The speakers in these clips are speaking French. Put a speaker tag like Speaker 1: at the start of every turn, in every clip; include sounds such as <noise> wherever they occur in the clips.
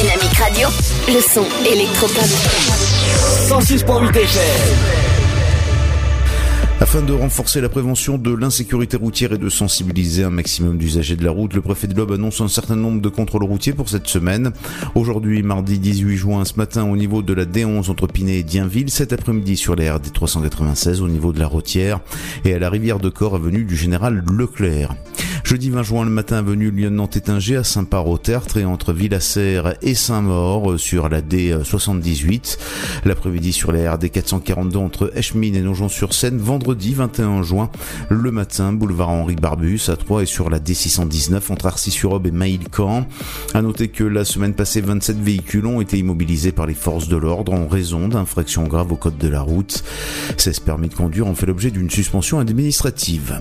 Speaker 1: Dynamique Radio. Le son électropop.
Speaker 2: 106.8 FM.
Speaker 3: Afin de renforcer la prévention de l'insécurité routière et de sensibiliser un maximum d'usagers de la route, le préfet de l'Aube annonce un certain nombre de contrôles routiers pour cette semaine. Aujourd'hui, mardi 18 juin, ce matin, au niveau de la D11 entre Pinet et Dienville, cet après-midi sur la RD 396 au niveau de la Rotière et à la rivière de Corps avenue du Général Leclerc. Jeudi 20 juin, le matin, avenue Lyon-Nantes-Étinger à Saint-Par-au-Tertre et entre Villasserre et Saint-Maur euh, sur la D78. L'après-midi sur la RD 442 entre Eschmine et Nogent-sur-Seine. Vendredi 21 juin, le matin, boulevard Henri Barbus à 3 et sur la D619 entre Arcis-sur-Aube et Maïl-Camp. À noter que la semaine passée, 27 véhicules ont été immobilisés par les forces de l'ordre en raison d'infractions graves au code de la route. 16 permis de conduire ont fait l'objet d'une suspension administrative.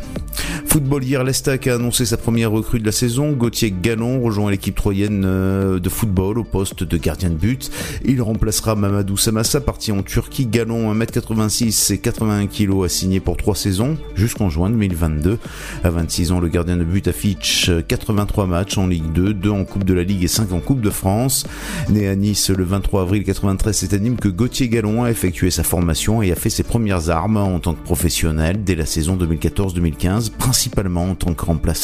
Speaker 3: L'Estac a annoncé sa première recrue de la saison. Gauthier Gallon rejoint l'équipe troyenne euh, de football au poste de gardien de but. Il remplacera Mamadou Samassa, parti en Turquie. Gallon, 1m86 et 81 kg, a signé pour 3 saisons jusqu'en juin 2022. À 26 ans, le gardien de but affiche 83 matchs en Ligue 2, 2 en Coupe de la Ligue et 5 en Coupe de France. Né à Nice le 23 avril 93, c'est à Nîmes que Gauthier Gallon a effectué sa formation et a fait ses premières armes en tant que professionnel dès la saison 2014-2015, principalement en tant que remplaçant.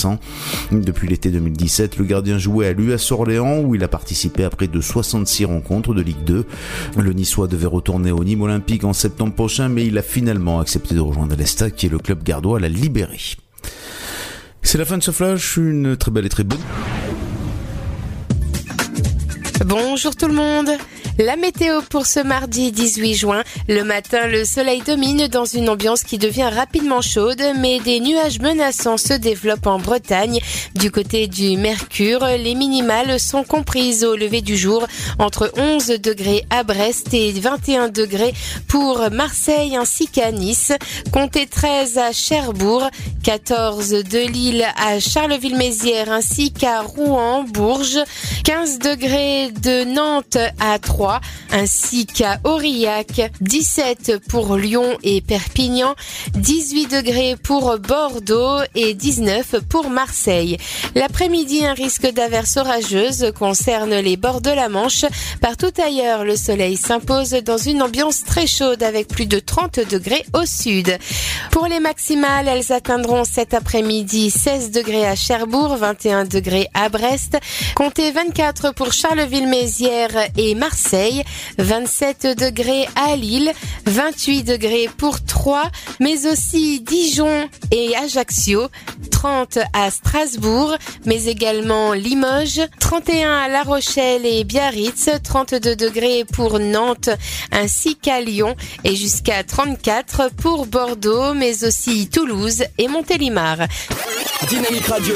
Speaker 3: Depuis l'été 2017, le gardien jouait à l'US Orléans où il a participé à près de 66 rencontres de Ligue 2. Le Niçois devait retourner au Nîmes Olympique en septembre prochain, mais il a finalement accepté de rejoindre l'Estac qui est le club gardois l'a libéré. C'est la fin de ce flash, une très belle et très bonne.
Speaker 4: Bonjour tout le monde. La météo pour ce mardi 18 juin. Le matin, le soleil domine dans une ambiance qui devient rapidement chaude, mais des nuages menaçants se développent en Bretagne. Du côté du Mercure, les minimales sont comprises au lever du jour entre 11 degrés à Brest et 21 degrés pour Marseille ainsi qu'à Nice. Comptez 13 à Cherbourg, 14 de Lille à Charleville-Mézières ainsi qu'à Rouen, Bourges, 15 degrés de Nantes à 3 ainsi qu'à Aurillac, 17 pour Lyon et Perpignan, 18 degrés pour Bordeaux et 19 pour Marseille. L'après-midi, un risque d'averse orageuse concerne les bords de la Manche. Partout ailleurs, le soleil s'impose dans une ambiance très chaude avec plus de 30 degrés au sud. Pour les maximales, elles atteindront cet après-midi 16 degrés à Cherbourg, 21 degrés à Brest, comptez 24 pour Charleville-Mézières et Marseille, 27 degrés à Lille, 28 degrés pour Troyes, mais aussi Dijon et Ajaccio, 30 à Strasbourg, mais également Limoges, 31 à La Rochelle et Biarritz, 32 degrés pour Nantes ainsi qu'à Lyon et jusqu'à 34 pour Bordeaux, mais aussi Toulouse et Montélimar.
Speaker 2: Dynamique Radio.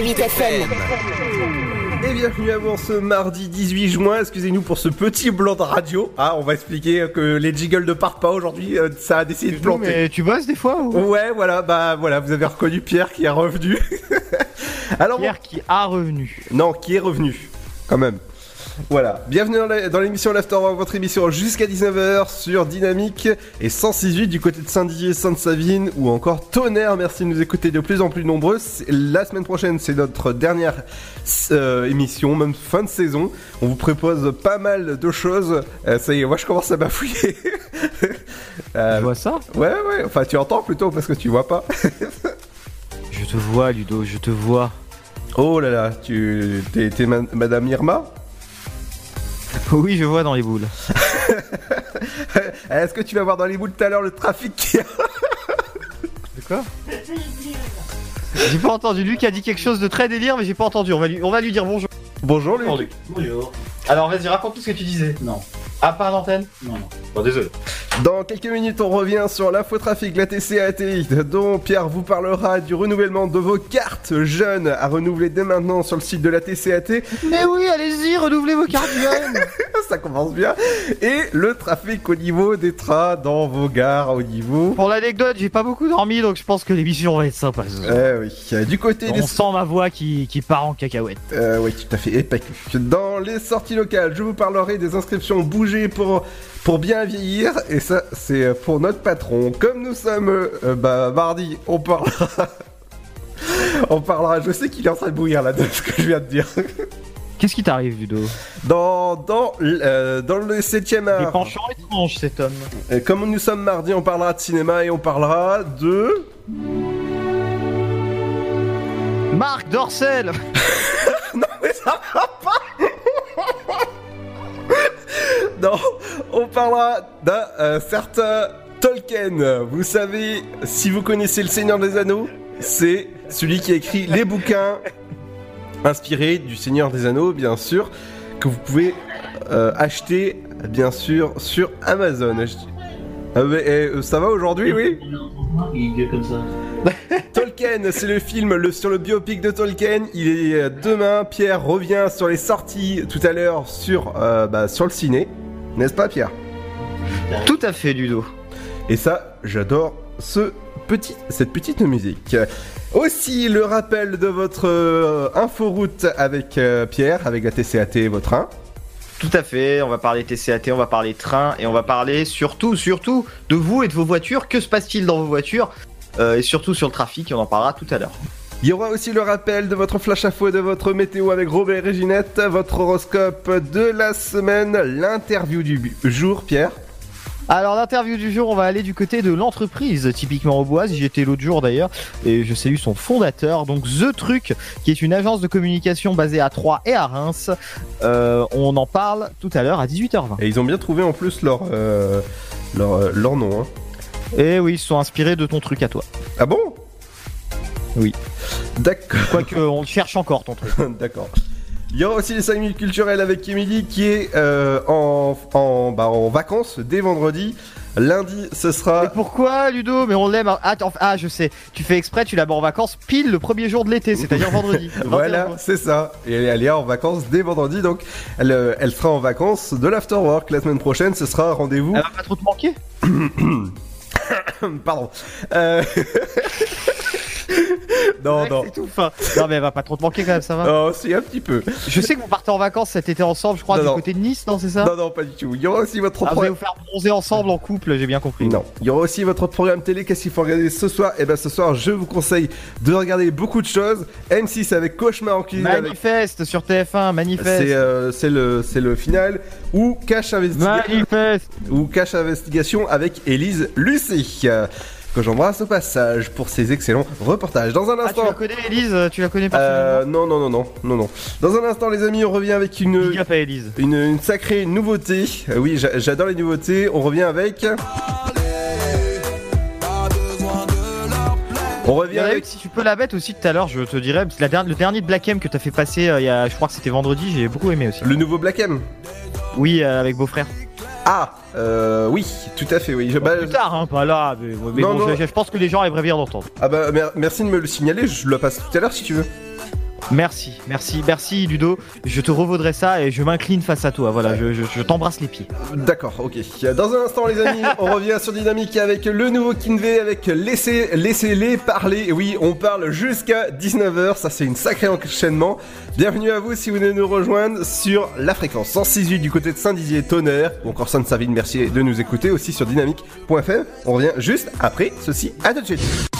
Speaker 1: 106.8 FM.
Speaker 5: Et bienvenue à vous ce mardi 18 juin. Excusez-nous pour ce petit blanc de radio. Ah, on va expliquer que les jiggles ne partent pas aujourd'hui. euh, Ça a décidé de planter.
Speaker 6: Mais tu bosses des fois ou
Speaker 5: Ouais, voilà, bah voilà, vous avez reconnu Pierre qui est revenu. <laughs> Alors,
Speaker 6: Pierre qui a revenu.
Speaker 5: non, qui est revenu, quand même. Voilà, bienvenue dans l'émission l'Afterwork, votre émission jusqu'à 19h sur Dynamique et 106.8 du côté de Saint-Didier, Sainte-Savine ou encore Tonnerre. Merci de nous écouter de plus en plus nombreux. La semaine prochaine, c'est notre dernière euh, émission, même fin de saison. On vous propose pas mal de choses. Euh, ça y est, moi je commence à bafouiller. <laughs> Euh,
Speaker 6: Tu vois ça?
Speaker 5: Ouais, ouais, enfin tu entends plutôt parce que tu vois pas.
Speaker 6: Je te vois, Ludo, je te vois.
Speaker 5: Oh là là, tu t'es t'es ma- Madame Irma? <laughs>
Speaker 6: Oui, je vois dans les boules. <laughs>
Speaker 5: Est-ce que tu vas voir dans les boules tout à l'heure le trafic qui a <laughs>
Speaker 6: De quoi? J'ai pas entendu. Luc a dit quelque chose de très délire, mais j'ai pas entendu. On va lui, on va lui dire bonjour.
Speaker 5: Bonjour Luc.
Speaker 6: Bonjour. Alors vas-y, raconte tout ce que tu disais.
Speaker 7: Non.
Speaker 6: Ah, pas à l'antenne
Speaker 7: Non, non.
Speaker 6: Bon, désolé.
Speaker 5: Dans quelques minutes, on revient sur l'infotrafic, la TCAT, dont Pierre vous parlera du renouvellement de vos cartes jeunes à renouveler dès maintenant sur le site de la TCAT.
Speaker 6: Mais oui, allez-y, renouvelez vos cartes jeunes. <laughs>
Speaker 5: Ça commence bien. Et le trafic au niveau des trains dans vos gares au niveau.
Speaker 6: Pour l'anecdote, j'ai pas beaucoup dormi, donc je pense que l'émission va être sympa.
Speaker 5: Eh oui, du côté des
Speaker 6: On sent ma voix qui, qui part en cacahuète.
Speaker 5: Euh, oui, tout à fait, et pas que. Dans les sorties locales, je vous parlerai des inscriptions pour, pour bien vieillir, et ça, c'est pour notre patron. Comme nous sommes, euh, bah, mardi, on parlera. <laughs> on parlera, je sais qu'il est en train de bouillir là de ce que je viens de dire.
Speaker 6: Qu'est-ce qui t'arrive, Ludo?
Speaker 5: Dans, dans, euh, dans le 7ème
Speaker 6: Des
Speaker 5: art,
Speaker 6: penchants étranges, cet homme.
Speaker 5: comme nous sommes mardi, on parlera de cinéma et on parlera de.
Speaker 6: Marc Dorcel <laughs>
Speaker 5: Non, mais ça va on parlera d'un euh, certain Tolkien. Vous savez, si vous connaissez Le Seigneur des Anneaux, c'est celui qui a écrit les bouquins inspirés du Seigneur des Anneaux, bien sûr, que vous pouvez euh, acheter, bien sûr, sur Amazon. Ah, mais, eh, euh, ça va aujourd'hui, oui?
Speaker 7: Comme <laughs> ça.
Speaker 5: Tolkien, c'est le film le- sur le biopic de Tolkien. Il est demain. Pierre revient sur les sorties tout à l'heure sur, euh, bah, sur le ciné. N'est-ce pas, Pierre?
Speaker 6: Tout à fait, Ludo.
Speaker 5: Et ça, j'adore ce petit, cette petite musique. Aussi, le rappel de votre euh, inforoute avec euh, Pierre, avec la TCAT, votre train.
Speaker 6: Tout à fait, on va parler TCAT, on va parler train et on va parler surtout, surtout de vous et de vos voitures. Que se passe-t-il dans vos voitures? Euh, Et surtout sur le trafic, on en parlera tout à l'heure.
Speaker 5: Il y aura aussi le rappel de votre flash info et de votre météo avec Robert et Ginette, votre horoscope de la semaine, l'interview du jour, Pierre.
Speaker 6: Alors l'interview du jour, on va aller du côté de l'entreprise, typiquement au Boise. J'y étais l'autre jour d'ailleurs et je salue son fondateur, donc The Truc, qui est une agence de communication basée à Troyes et à Reims. Euh, on en parle tout à l'heure à 18h20.
Speaker 5: Et ils ont bien trouvé en plus leur, euh, leur, euh, leur nom. hein.
Speaker 6: Et oui, ils se sont inspirés de ton truc à toi.
Speaker 5: Ah bon?
Speaker 6: Oui.
Speaker 5: D'accord.
Speaker 6: Quoique on le cherche encore ton truc. <laughs>
Speaker 5: D'accord. Il y aura aussi les 5 minutes culturelles avec Emily qui est euh, en, en, bah, en vacances dès vendredi. Lundi, ce
Speaker 6: Mais
Speaker 5: sera.
Speaker 6: pourquoi Ludo? Mais on l'aime. Attends, ah je sais. Tu fais exprès, tu l'as en vacances pile le premier jour de l'été, c'est-à-dire vendredi. <laughs> Le 21
Speaker 5: Voilà, c'est ça. Et elle, elle est en vacances dès vendredi, donc elle, euh, elle sera en vacances de l'afterwork. La semaine prochaine, ce sera rendez-vous.
Speaker 6: Elle va pas trop te manquer? <coughs>
Speaker 5: Pardon. Euh... <laughs> <laughs> non, non.
Speaker 6: C'est tout fin. Non mais elle va pas trop te manquer quand même, ça va.
Speaker 5: Non, si, un petit peu.
Speaker 6: Je sais que vous partez en vacances cet été ensemble, je crois,
Speaker 5: Non,
Speaker 6: du
Speaker 5: non.
Speaker 6: côté de Nice, non, c'est ça?
Speaker 5: Non, non, pas du tout. Il y aura aussi votre
Speaker 6: Ah, vous allez
Speaker 5: programme.
Speaker 6: vous faire bronzer ensemble en couple, j'ai bien compris.
Speaker 5: Non, il y aura aussi votre programme télé. Qu'est-ce qu'il faut regarder ce soir? Et ben ce soir, je vous conseille de regarder beaucoup de choses. M6 avec Cauchemar en cuisine. avec-
Speaker 6: Manifeste sur TF1, manifeste.
Speaker 5: C'est euh, le le final ou cache investigation
Speaker 6: Manifeste.
Speaker 5: ou cache investigation avec Élise Lucie que j'embrasse au passage pour ses excellents reportages. Dans un
Speaker 6: Ah, tu
Speaker 5: instant.
Speaker 6: la connais, Elise Tu la connais pas
Speaker 5: Euh, non non non non non non. Dans un instant les amis, on revient avec une
Speaker 6: up à Elise.
Speaker 5: une, une sacrée nouveauté. Euh, oui, j'a- j'adore les nouveautés. On revient avec On revient avec
Speaker 6: si tu peux la mettre aussi tout à l'heure, je te dirais. la dernière- le dernier de Black M que t'as fait passer, euh, il y a, je crois que c'était vendredi, j'ai beaucoup aimé aussi.
Speaker 5: le nouveau Black M.
Speaker 6: Oui, euh, avec beau-frère.
Speaker 5: Ah, euh, oui, tout à fait, oui. Je, bah,
Speaker 6: Plus tard, hein, pas là. Mais, mais
Speaker 5: Non,
Speaker 6: bon,
Speaker 5: non.
Speaker 6: Je, je pense que les gens aimeraient bien d'entendre.
Speaker 5: ah bah, mer- merci de me le signaler, je le passe tout à l'heure si tu veux.
Speaker 6: Merci, merci, merci Ludo. Je te revaudrai ça et je m'incline face à toi. Voilà, je, t'embrasse les pieds.
Speaker 5: D'accord, ok. Dans un instant, les amis, on revient sur Dynamique avec le nouveau Kinvey, avec Laissez, Laissez-les parler. Oui, on parle jusqu'à 19h, ça c'est une sacrée enchaînement. Bienvenue à vous si vous venez nous rejoindre sur la fréquence 106.8 du côté de Saint-Dizier Tonnerre, ou encore Sainte-Savine, merci de nous écouter aussi sur dynamique.fm. On revient juste après ceci, à tout de suite.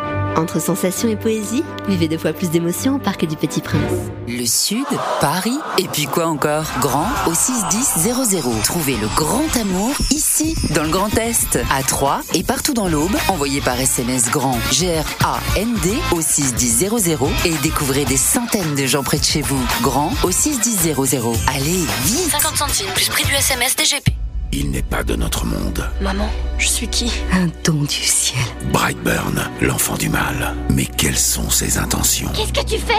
Speaker 8: Entre sensations et poésie, vivez deux fois plus d'émotions au Parc du Petit Prince.
Speaker 9: Le Sud, Paris, et puis quoi encore? Grand au 61000. Trouvez le grand amour ici, dans le Grand Est, à Troyes et partout dans l'Aube. Envoyez par SMS grand G-R-A-N-D au 61000 et découvrez des centaines de gens près de chez vous. Grand au 61000. Allez, vite
Speaker 10: 50 centimes plus prix du SMS DGP.
Speaker 11: Il n'est pas de notre monde.
Speaker 10: Maman, je suis qui
Speaker 9: Un don du ciel.
Speaker 11: Brightburn, l'enfant du mal. Mais quelles sont ses intentions
Speaker 10: Qu'est-ce que tu fais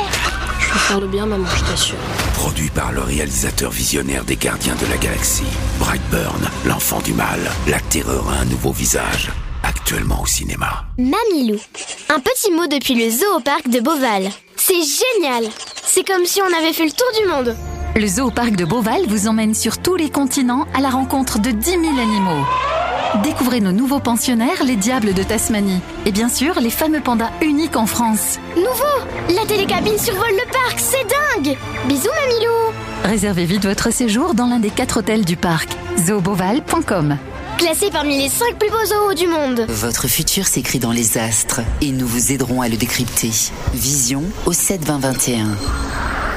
Speaker 10: Je veux faire le bien, maman, je t'assure.
Speaker 11: Produit par le réalisateur visionnaire des Gardiens de la Galaxie. Brightburn, l'enfant du mal. La terreur a un nouveau visage. Actuellement au cinéma.
Speaker 12: Mamilou. Un petit mot depuis le zoo au parc de Beauval. C'est génial C'est comme si on avait fait le tour du monde.
Speaker 13: Le zoo parc de Beauval vous emmène sur tous les continents à la rencontre de 10 000 animaux. Découvrez nos nouveaux pensionnaires, les diables de Tasmanie. Et bien sûr, les fameux pandas uniques en France.
Speaker 12: Nouveau La télécabine survole le parc, c'est dingue Bisous Mamilou
Speaker 13: Réservez vite votre séjour dans l'un des quatre hôtels du parc. zooboval.com
Speaker 12: Classé parmi les 5 plus beaux zoos du monde.
Speaker 9: Votre futur s'écrit dans les astres et nous vous aiderons à le décrypter. Vision au 72021.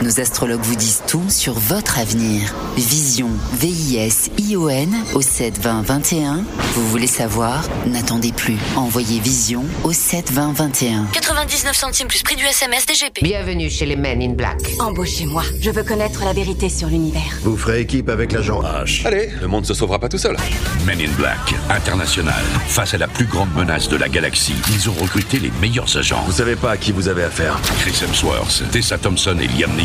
Speaker 9: Nos astrologues vous disent tout sur votre avenir. Vision, V-I-S-I-O-N au 72021. Vous voulez savoir? N'attendez plus. Envoyez Vision au 72021.
Speaker 10: 99 centimes plus prix du SMS DGP.
Speaker 14: Bienvenue chez les Men in Black.
Speaker 15: Embauchez-moi. Je veux connaître la vérité sur l'univers.
Speaker 16: Vous ferez équipe avec l'agent H.
Speaker 17: Allez, le monde se sauvera pas tout seul.
Speaker 11: Men in Black, international. Face à la plus grande menace de la galaxie, ils ont recruté les meilleurs agents.
Speaker 16: Vous savez pas à qui vous avez affaire.
Speaker 11: Chris Hemsworth, Tessa Thompson et Liam Neeson.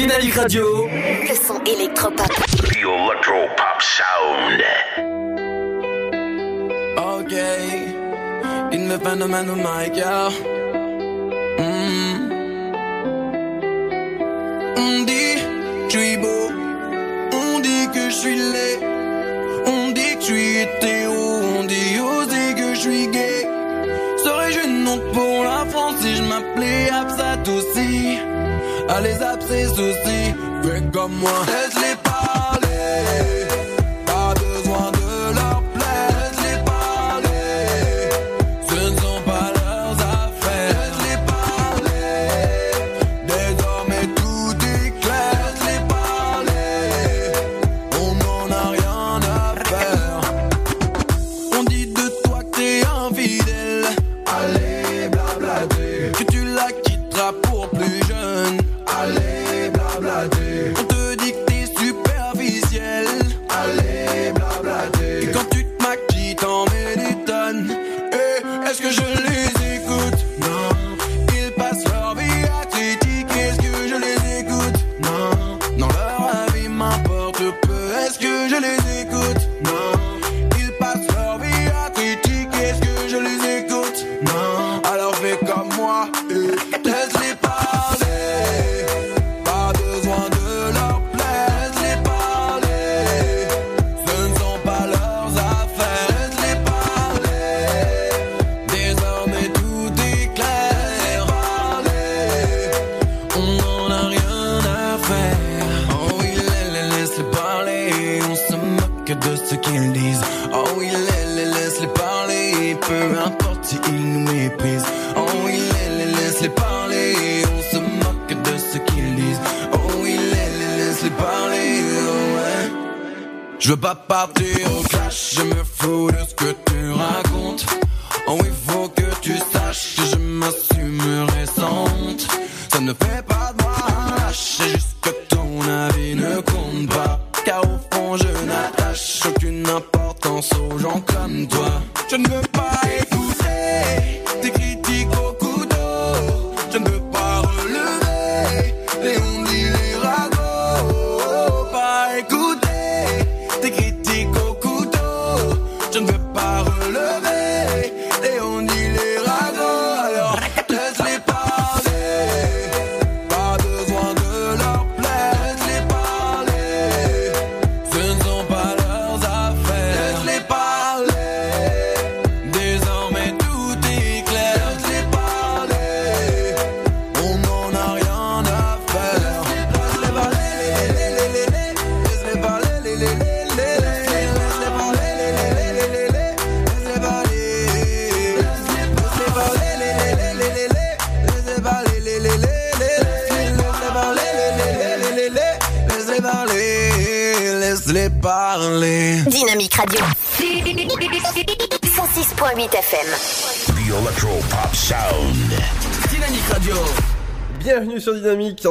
Speaker 18: Dynamique Radio.
Speaker 8: Le son électropop.
Speaker 11: The Electro Pop Sound.
Speaker 18: Okay. In the phénomène Mike, yeah. Mm. On dit que je suis beau. On dit que je suis laid. On dit que je suis hétéro. On dit aussi que je suis gay. Serais-je une honte pour la France si je m'appelais Absat aussi? À les abcès aussi. Fais comme moi. Laisse-les parler.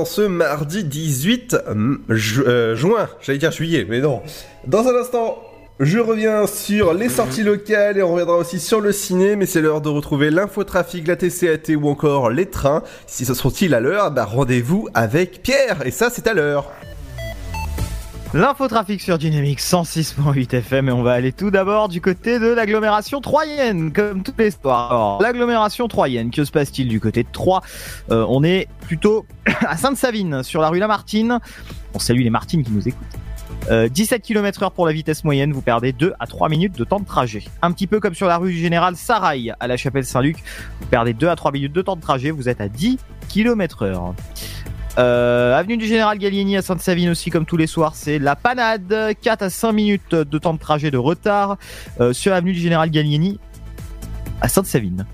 Speaker 18: Ce
Speaker 5: mardi 18 hum, ju- euh, juin. J'allais dire juillet, mais non. Dans un instant, je reviens sur les sorties locales et on reviendra aussi sur le ciné, mais c'est l'heure de retrouver l'infotrafic, la TCAT ou encore les trains. Si ce sont-ils à l'heure, bah rendez-vous avec Pierre, et ça c'est à l'heure.
Speaker 6: L'infotrafic sur Dynamique 106.8 FM et on va aller tout d'abord du côté de l'agglomération troyenne, comme tous les soirs. L'agglomération troyenne, que se passe-t-il du côté de Troyes? Euh, On est plutôt <coughs> à Sainte-Savine, sur la rue Lamartine. On salue les Martines qui nous écoutent. Euh, 17 km heure pour la vitesse moyenne, vous perdez 2 à 3 minutes de temps de trajet. Un petit peu comme sur la rue du Général Sarail à la chapelle Saint-Luc, vous perdez 2 à 3 minutes de temps de trajet, vous êtes à 10 km heure. Euh, avenue du Général Gallieni à Sainte-Savine aussi comme tous les soirs c'est la panade. 4 à 5 minutes de temps de trajet de retard euh, sur l'avenue du Général Gallieni à Sainte-Savine.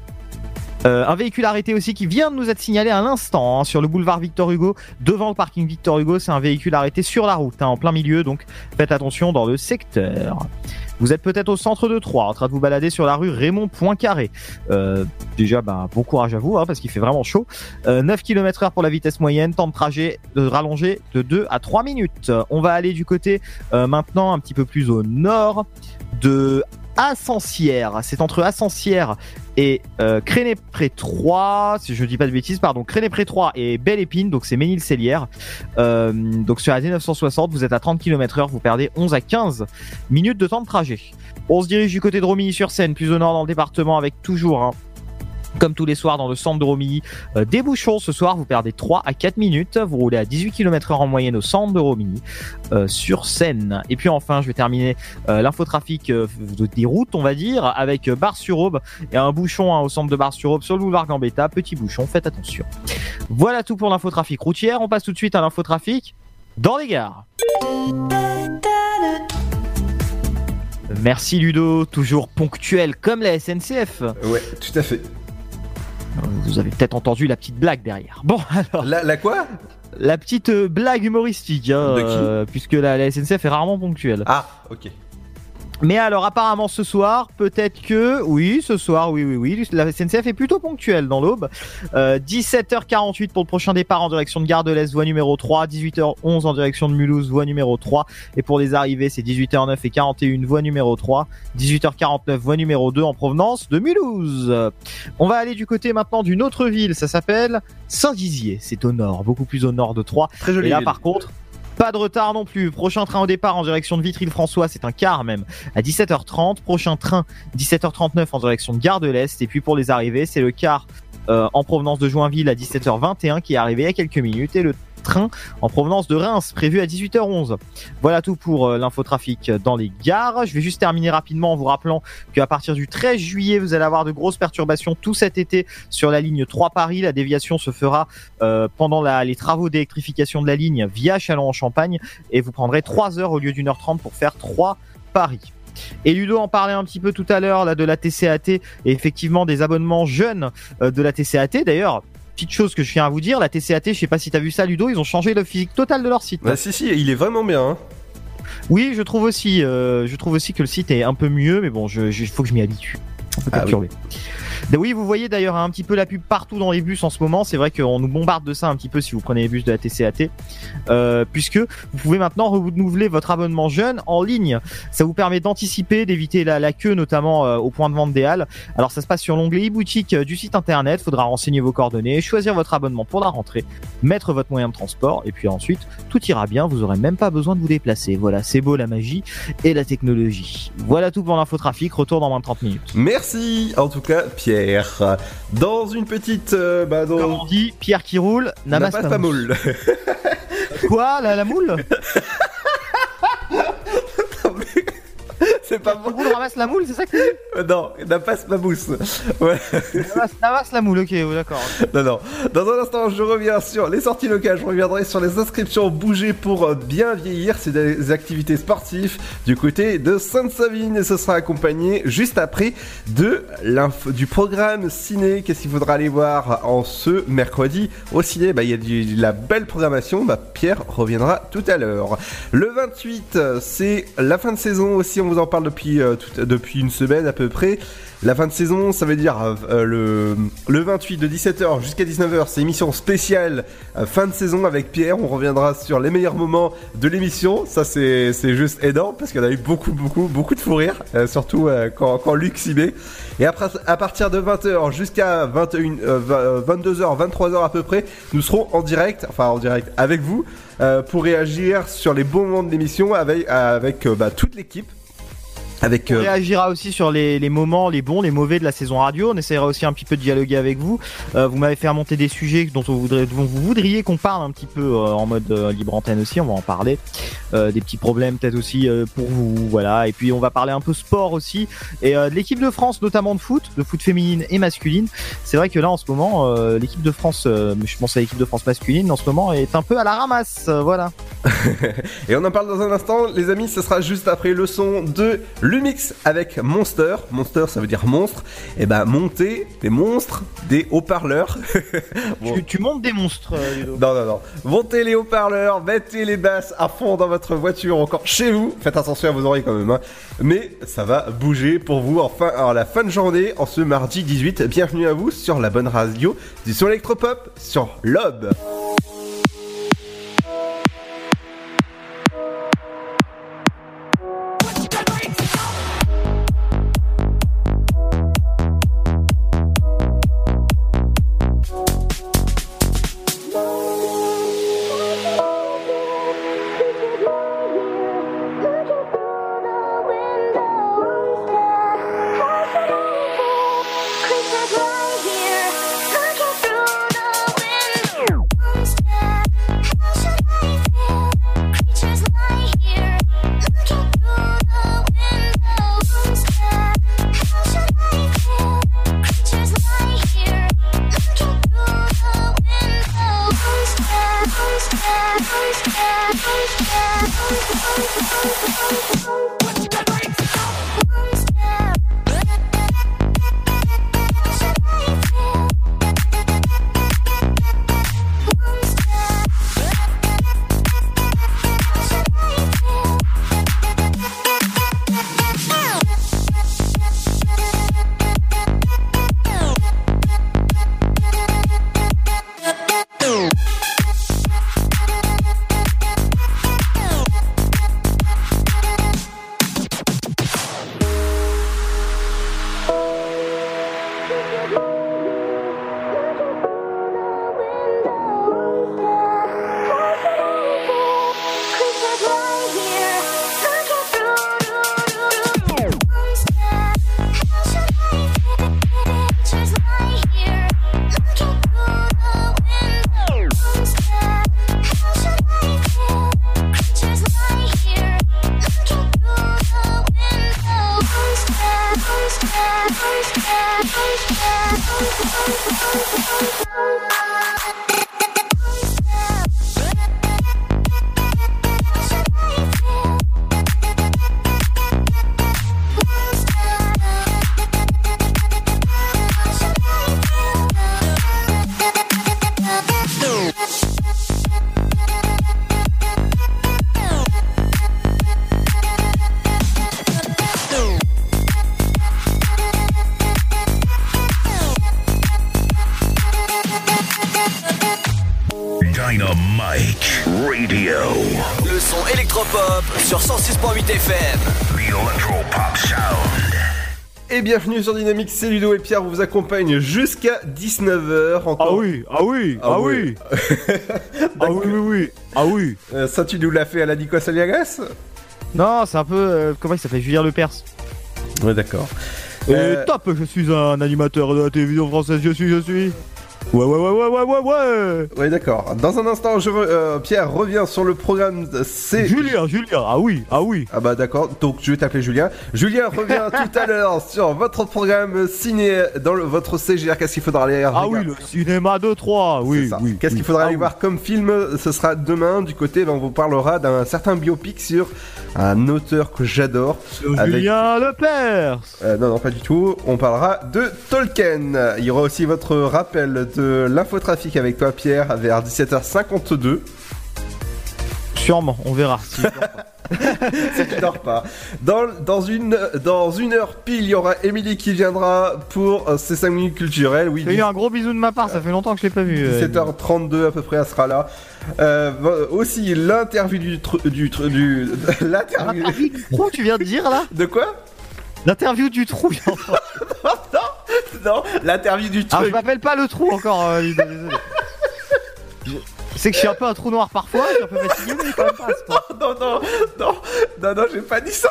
Speaker 6: Euh, un véhicule arrêté aussi qui vient de nous être signalé à l'instant hein, sur le boulevard Victor Hugo devant le parking Victor Hugo. C'est un véhicule arrêté sur la route hein, en plein milieu donc faites attention dans le secteur vous êtes peut-être au centre de Troyes en train de vous balader sur la rue Raymond Poincaré euh, déjà bah, bon courage à vous hein, parce qu'il fait vraiment chaud euh, 9 km heure pour la vitesse moyenne, temps de trajet rallongé de 2 à 3 minutes. On va aller du côté euh, maintenant un petit peu plus au nord de Ascensière. C'est entre Ascensière et euh, Créné-Pré 3, si je ne dis pas de bêtises, pardon, Créné-Pré 3 et Belle Épine, donc c'est Ménil-Célière. Euh, donc sur la D960, vous êtes à 30 km heure, vous perdez 11 à 15 minutes de temps de trajet. On se dirige du côté de Romilly-sur-Seine, plus au nord dans le département, avec toujours hein, comme tous les soirs dans le centre de Romilly, euh, des bouchons. Ce soir, vous perdez 3 à 4 minutes. Vous roulez à 18 km heure en moyenne au centre de Romilly, euh, sur Seine. Et puis enfin, je vais terminer euh, l'infotrafic des routes, on va dire, avec Bar-sur-Aube et un bouchon hein, au centre de Bar-sur-Aube sur le boulevard Gambetta. Petit bouchon, faites attention. Voilà tout pour l'infotrafic routière. On passe tout de suite à l'infotrafic dans les gares. Merci Ludo, toujours ponctuel comme la SNCF.
Speaker 5: Ouais, tout à fait.
Speaker 6: Vous avez peut-être entendu la petite blague derrière. Bon, <laughs> alors.
Speaker 5: La, la quoi?
Speaker 6: La petite euh, blague humoristique, hein,
Speaker 5: De qui?
Speaker 6: euh, puisque la, la SNCF est rarement ponctuelle.
Speaker 5: Ah, ok.
Speaker 6: Mais alors, apparemment, ce soir, peut-être que. Oui, ce soir, oui, oui, oui. La SNCF est plutôt ponctuelle dans l'aube. Euh, 17h48 pour le prochain départ en direction de Gare de l'Est, voie numéro 3. 18h11 en direction de Mulhouse, voie numéro 3. Et pour les arrivées, c'est 18h09 et 41, voie numéro 3. 18h49, voie numéro 2 en provenance de Mulhouse. On va aller du côté maintenant d'une autre ville. Ça s'appelle Saint-Dizier. C'est au nord, beaucoup plus au nord de Troyes.
Speaker 5: Très jolie
Speaker 6: Et là,
Speaker 5: ville.
Speaker 6: par contre. Pas de retard non plus. Prochain train au départ en direction de Vitry-le-François, c'est un quart même, à 17h30. Prochain train 17h39 en direction de Gare de l'Est. Et puis pour les arrivées, c'est le quart euh, en provenance de Joinville à 17h21 qui est arrivé il y a quelques minutes et le train en provenance de Reims prévu à 18h11. Voilà tout pour euh, l'infotrafic dans les gares. Je vais juste terminer rapidement en vous rappelant qu'à partir du 13 juillet, vous allez avoir de grosses perturbations tout cet été sur la ligne 3 Paris. La déviation se fera euh, pendant les travaux d'électrification de la ligne via Châlons-en-Champagne et vous prendrez 3 heures au lieu d'une heure 30 pour faire 3 Paris. Et Ludo en parlait un petit peu tout à l'heure là de la TCAT et effectivement des abonnements jeunes euh, de la TCAT. D'ailleurs, petite chose que je tiens à vous dire, la TCAT, je sais pas si t'as vu ça Ludo, ils ont changé le physique total de leur site.
Speaker 5: Bah, si, si, il est vraiment bien. hein.
Speaker 6: Oui, je trouve aussi, euh, je trouve aussi que le site est un peu mieux, mais bon, je, je- faut que je m'y habitue. Un peu
Speaker 5: Ah
Speaker 6: perturbé. Ben oui, vous voyez d'ailleurs un petit peu la pub partout dans les bus en ce moment. C'est vrai qu'on nous bombarde de ça un petit peu si vous prenez les bus de la TCAT, euh, puisque vous pouvez maintenant renouveler votre abonnement jeune en ligne. Ça vous permet d'anticiper, d'éviter la, la queue, notamment euh, au point de vente des Halles. Alors ça se passe sur l'onglet e-boutique euh, du site internet. Faudra renseigner vos coordonnées, choisir votre abonnement pour la rentrée, mettre votre moyen de transport, et puis ensuite tout ira bien. Vous aurez même pas besoin de vous déplacer. Voilà, c'est beau la magie et la technologie. Voilà tout pour l'infotrafic. Retour dans moins de 30 minutes.
Speaker 5: Merci en tout cas Pierre. Dans une petite... euh, bah, dans...
Speaker 6: Comme on dit, Pierre qui roule, n'amasse pas,
Speaker 5: moule.
Speaker 6: Quoi, la, la moule <laughs> <laughs>
Speaker 5: C'est pas bon.
Speaker 6: ramasse la moule, c'est ça que tu dis
Speaker 5: Euh, Non, n'a pas ma mousse. Ouais.
Speaker 6: Namasse la moule, ok, d'accord.
Speaker 5: Non, non. Dans un instant, je reviens sur les sorties locales. Je reviendrai sur les inscriptions bougées pour euh, bien vieillir. C'est des activités sportives du côté de Sainte-Savine. Et ce sera accompagné juste après de l'info- du programme ciné. Qu'est-ce qu'il faudra aller voir en ce mercredi au ciné? Bah, il y a de la belle programmation. Bah, Pierre reviendra tout à l'heure. Le 28, euh, c'est la fin de saison aussi. On vous en parle depuis, euh, depuis une semaine à peu près. La fin de saison, ça veut dire euh, le, le 28 de 17h jusqu'à 19h, c'est émission spéciale euh, fin de saison avec Pierre. On reviendra sur les meilleurs moments de l'émission. Ça, c'est juste énorme parce en a eu beaucoup, beaucoup, beaucoup de fou rire, euh, surtout euh, quand, quand Luc s'y met. Et après, à partir de 20h jusqu'à 21, euh, vingt- euh, 22h, 23h à peu près, nous serons en direct, enfin en direct avec vous, euh, pour réagir sur les bons moments de l'émission avec, avec euh, bah, toute l'équipe. Avec,
Speaker 6: On
Speaker 5: euh,
Speaker 6: réagira aussi sur les, les moments, les bons, les mauvais de la saison radio. On essaiera aussi un petit peu de dialoguer avec vous. Euh, vous m'avez fait remonter des sujets dont, on voudrait, dont vous voudriez qu'on parle un petit peu euh, en mode euh, libre antenne aussi. On va en parler. Euh, des petits problèmes peut-être aussi euh, pour vous. Voilà. Et puis on va parler un peu sport aussi. Et euh, de l'équipe de France, notamment de foot, de foot féminine et masculine. C'est vrai que là en ce moment, euh, l'équipe de France, euh, je pense à l'équipe de France masculine, en ce moment est un peu à la ramasse. Euh, voilà. <laughs>
Speaker 5: Et on en parle dans un instant, les amis, ce sera juste après le son de Lumix avec Monster. Monster, ça veut dire monstre. Et bah, monter des monstres, des haut-parleurs. Bon. <laughs>
Speaker 6: Tu, tu montes des monstres, euh, Ludo.
Speaker 5: Non, non, non. Montez les haut-parleurs, mettez les basses à fond dans votre voiture, encore chez vous. Faites attention à vos oreilles quand même. hein. Mais ça va bouger pour vous enfin, à la fin de journée, en ce mardi 18. Bienvenue à vous sur la bonne radio du son électropop sur Lob.
Speaker 19: Dynamite Radio.
Speaker 2: Le son électropop sur 106.8 FM.
Speaker 19: The Electro Pop Sound.
Speaker 5: Et bienvenue sur Dynamique, c'est Ludo et Pierre vous accompagnent jusqu'à 19h encore.
Speaker 6: Ah oui, ah oui, ah oui. <laughs> Ah oui, oui, oui. Ah oui.
Speaker 5: Euh, ça tu nous l'as fait à la Nico Aliagas
Speaker 6: Non, c'est un peu. euh, comment il s'appelle Julien Lepers.
Speaker 5: Ouais d'accord.
Speaker 6: Et
Speaker 5: Euh,
Speaker 6: top, je suis un animateur de la télévision française, je suis, je suis. Ouais, ouais, ouais, ouais, ouais, ouais, ouais.
Speaker 5: Ouais d'accord. Dans un instant, je re- euh, Pierre revient sur le programme. C'est
Speaker 6: Julien, Julien, ah oui, ah oui.
Speaker 5: Ah bah d'accord, donc je vais t'appeler Julien. Julien revient <laughs> tout à l'heure sur votre programme ciné dans le- votre CGR. Qu'est-ce qu'il faudra aller
Speaker 6: Ah
Speaker 5: regarder
Speaker 6: oui, le cinéma 2-3, oui,
Speaker 5: ça.
Speaker 6: oui.
Speaker 5: Qu'est-ce
Speaker 6: oui.
Speaker 5: qu'il faudra
Speaker 6: Ah
Speaker 5: aller
Speaker 6: oui.
Speaker 5: voir comme film? Ce sera demain du côté, ben, on vous parlera d'un certain biopic sur un auteur que j'adore. avec-
Speaker 6: Julien Lepers.
Speaker 5: Euh, non, non, pas du tout. On parlera de Tolkien. Il y aura aussi votre rappel de l'infotrafic avec toi, Pierre, vers 17h52.
Speaker 6: Sûrement, on verra. si- <laughs>
Speaker 5: si tu dors pas. Dans, dans, une, dans une heure pile, il y aura Émilie qui viendra pour euh, ses 5 minutes culturelles. Oui,
Speaker 6: Fais-lui un gros bisou de ma part, ça fait longtemps que je l'ai pas vu. euh,
Speaker 5: 17h32 à peu près, elle sera là. Euh, aussi l'interview du tru- du tru- du <laughs> l'interview
Speaker 6: L'interview du trou, tu viens de dire là?
Speaker 5: De quoi?
Speaker 6: L'interview du trou. <laughs>
Speaker 5: Non, <laughs> l'interview du
Speaker 6: Alors
Speaker 5: truc.
Speaker 6: je m'appelle pas le trou encore, euh, Ludo, désolé. <laughs> Je- C'est que je suis un peu un trou noir parfois, je suis un peu fatigué, mais quand même pas.
Speaker 5: non, non, non, non, non, j'ai pas dit ça.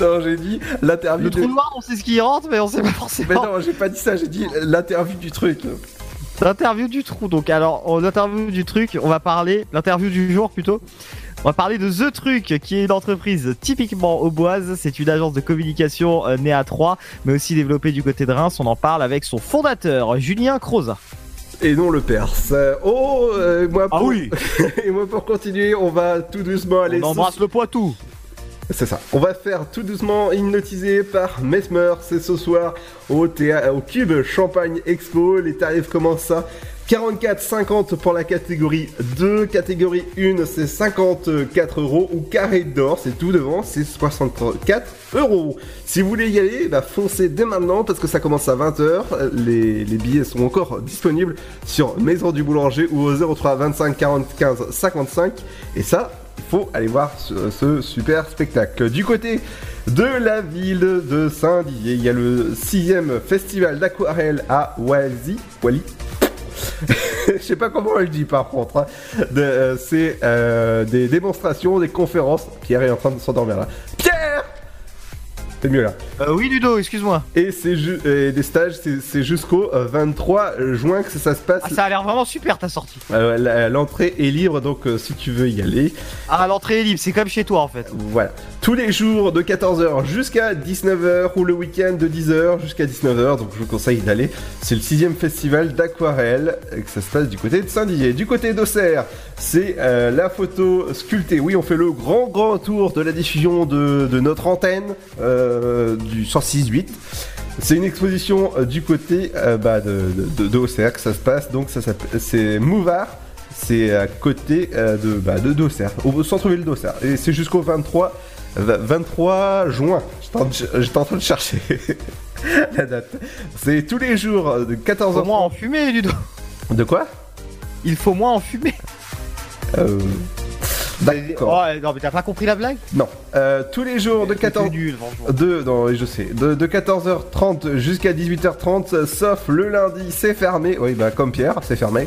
Speaker 5: non, j'ai dit l'interview
Speaker 6: Le
Speaker 5: de-
Speaker 6: trou noir, on sait ce qui y rentre, mais on sait pas
Speaker 5: Mais
Speaker 6: forcément.
Speaker 5: non, j'ai pas dit ça, j'ai dit l'interview du truc.
Speaker 6: L'interview du trou. Donc, alors, en l'interview du truc, on va parler, l'interview du jour plutôt. On va parler de The Truc, qui est une entreprise typiquement auboise. C'est une agence de communication euh, née à Troyes, mais aussi développée du côté de Reims. On en parle avec son fondateur, Julien Croza.
Speaker 5: Et non le Perse. Euh, Oh, euh, moi pour...
Speaker 6: Ah oui. <laughs>
Speaker 5: Et moi pour continuer, on va tout doucement aller.
Speaker 6: On embrasse le Poitou.
Speaker 5: C'est ça. On va faire tout doucement hypnotisé par Mesmer. C'est ce soir au, théâ- au Cube Champagne Expo. Les tarifs commencent ça. 44,50 pour la catégorie 2. Catégorie 1, c'est 54 euros. Ou carré d'or, c'est tout devant, c'est 64 euros. Si vous voulez y aller, bah foncez dès maintenant parce que ça commence à 20h. Les, les billets sont encore disponibles sur Maison du Boulanger ou au 03 25 45 55. Et ça, il faut aller voir ce, super spectacle. Du côté de la ville de Saint-Dié, il y a le 6ème festival d'aquarelle à Wally. Wally. <laughs> Je sais pas comment on le dit par contre. hein. Euh, c'est euh, des démonstrations, des conférences. Pierre est en train de s'endormir là. Pierre C'est mieux là.
Speaker 6: Euh, oui, Ludo, excuse-moi.
Speaker 5: Et c'est des stages, c'est c'est jusqu'au euh, 23 juin que ça se passe.
Speaker 6: Ah, ça a l'air vraiment super ta sortie.
Speaker 5: Euh, L'entrée est libre, donc euh, si tu veux y aller,
Speaker 6: Ah, l'entrée est libre, c'est comme chez toi en fait.
Speaker 5: voilà. Tous les jours de 14h jusqu'à 19h ou le week-end de 10h jusqu'à 19h, donc je vous conseille d'aller. C'est le sixième festival d'aquarelle et que ça se passe du côté de Saint-Dié. Du côté d'Auxerre, c'est euh, la photo sculptée. Oui, on fait le grand grand tour de la diffusion de, de notre antenne euh, du 106.8. C'est une exposition euh, du côté euh, bah, de, de, de- d'Auxerre que ça se passe. Donc ça c'est Mouvard. C'est à côté euh, de, bah, de d'Auxerre, au centre-ville d'Auxerre. Et c'est jusqu'au 23, v- 23 juin. J'étais en, train de chercher <laughs> la date. C'est tous les jours euh, de 14h.
Speaker 6: Faut moins en fumer, Ludo.
Speaker 5: De quoi?
Speaker 6: Il faut moins en fumer.
Speaker 5: euh... D'accord.
Speaker 6: Oh, non, mais t'as pas compris la blague?
Speaker 5: Non. Euh, tous les jours de 14
Speaker 6: nul, franchement.
Speaker 5: de non, je sais. De, de 14h30 jusqu'à 18h30, euh, sauf le lundi, c'est fermé. Oui, bah comme Pierre, c'est fermé.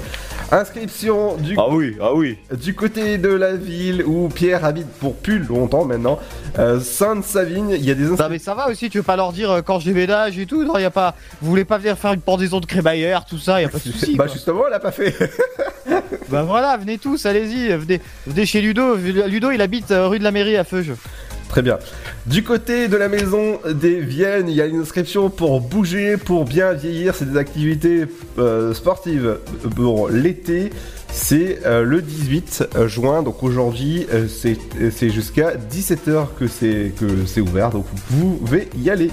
Speaker 5: Inscription du
Speaker 6: Ah oui, ah oui.
Speaker 5: du côté de la ville où Pierre habite pour plus longtemps maintenant. Euh, Sainte-Savine, il y a des
Speaker 6: Non
Speaker 5: inscriptions.
Speaker 6: mais ça va aussi, tu veux pas leur dire euh, quand je déménage et tout, non y a pas, vous voulez pas venir faire une pendaison de crémaillère, tout ça, y a pas de <laughs> souci.
Speaker 5: bah
Speaker 6: quoi.
Speaker 5: justement, elle a pas fait.
Speaker 6: Bah voilà, venez tous, allez-y, venez, venez chez Ludo. Ludo il habite rue de la mairie à Feuge.
Speaker 5: Très bien. Du côté de la maison des Viennes, il y a une inscription pour bouger, pour bien vieillir. C'est des activités euh, sportives pour l'été. C'est euh, le 18 juin, donc aujourd'hui euh, c'est jusqu'à 17h que c'est ouvert, donc vous pouvez y aller.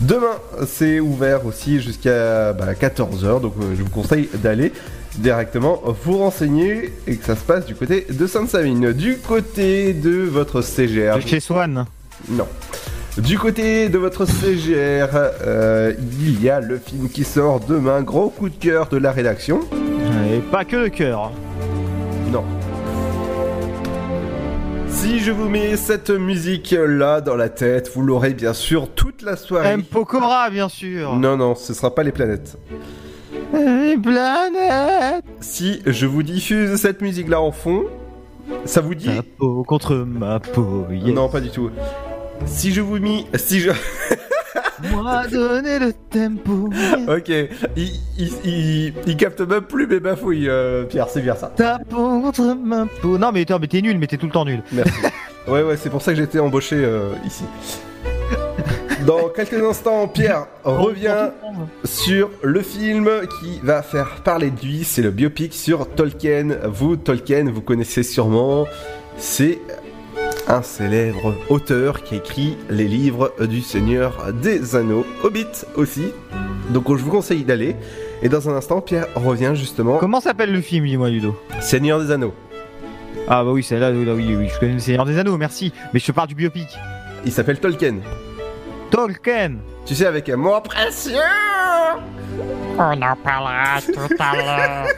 Speaker 5: Demain c'est ouvert aussi jusqu'à bah, 14h, donc euh, je vous conseille d'aller directement vous renseigner et que ça se passe du côté de Sainte-Savine. Du côté de votre CGR.
Speaker 6: Chez Swan.
Speaker 5: Non. Du côté de votre CGR, euh, il y a le film qui sort demain, gros coup de cœur de la rédaction.
Speaker 6: Et pas que le cœur.
Speaker 5: Non. Si je vous mets cette musique là dans la tête, vous l'aurez bien sûr toute la soirée.
Speaker 6: M. Pokora, bien sûr.
Speaker 5: Non, non, ce sera pas les planètes.
Speaker 6: Les planètes.
Speaker 5: Si je vous diffuse cette musique là en fond, ça vous dit
Speaker 6: Ta peau contre ma peau. yes.
Speaker 5: Non, pas du tout. Si je vous mis, si je, <laughs>
Speaker 6: Moi donner le tempo.
Speaker 5: ok, il, il, il, il capte même plus mes bafouilles, euh, Pierre, c'est bien ça.
Speaker 6: Ta peau contre ma peau. Non mais t'es nul, mais t'es tout le temps nul.
Speaker 5: Merci. <laughs> ouais, ouais, c'est pour ça que j'ai été embauché euh, ici. Dans quelques instants, Pierre revient sur le film qui va faire parler de lui. C'est le biopic sur Tolkien. Vous, Tolkien, vous connaissez sûrement. C'est un célèbre auteur qui a écrit les livres du Seigneur des Anneaux, Hobbit aussi. Donc je vous conseille d'aller. Et dans un instant, Pierre revient justement.
Speaker 6: Comment s'appelle le film, dis-moi Ludo?
Speaker 5: Seigneur des Anneaux.
Speaker 6: Ah bah oui, c'est là, là, oui, oui, je connais le Seigneur des Anneaux, merci. Mais je te parle du biopic.
Speaker 5: Il s'appelle Tolkien.
Speaker 6: Tolkien
Speaker 5: Tu sais, avec un mot précieux
Speaker 20: On en parlera tout à l'heure. <laughs>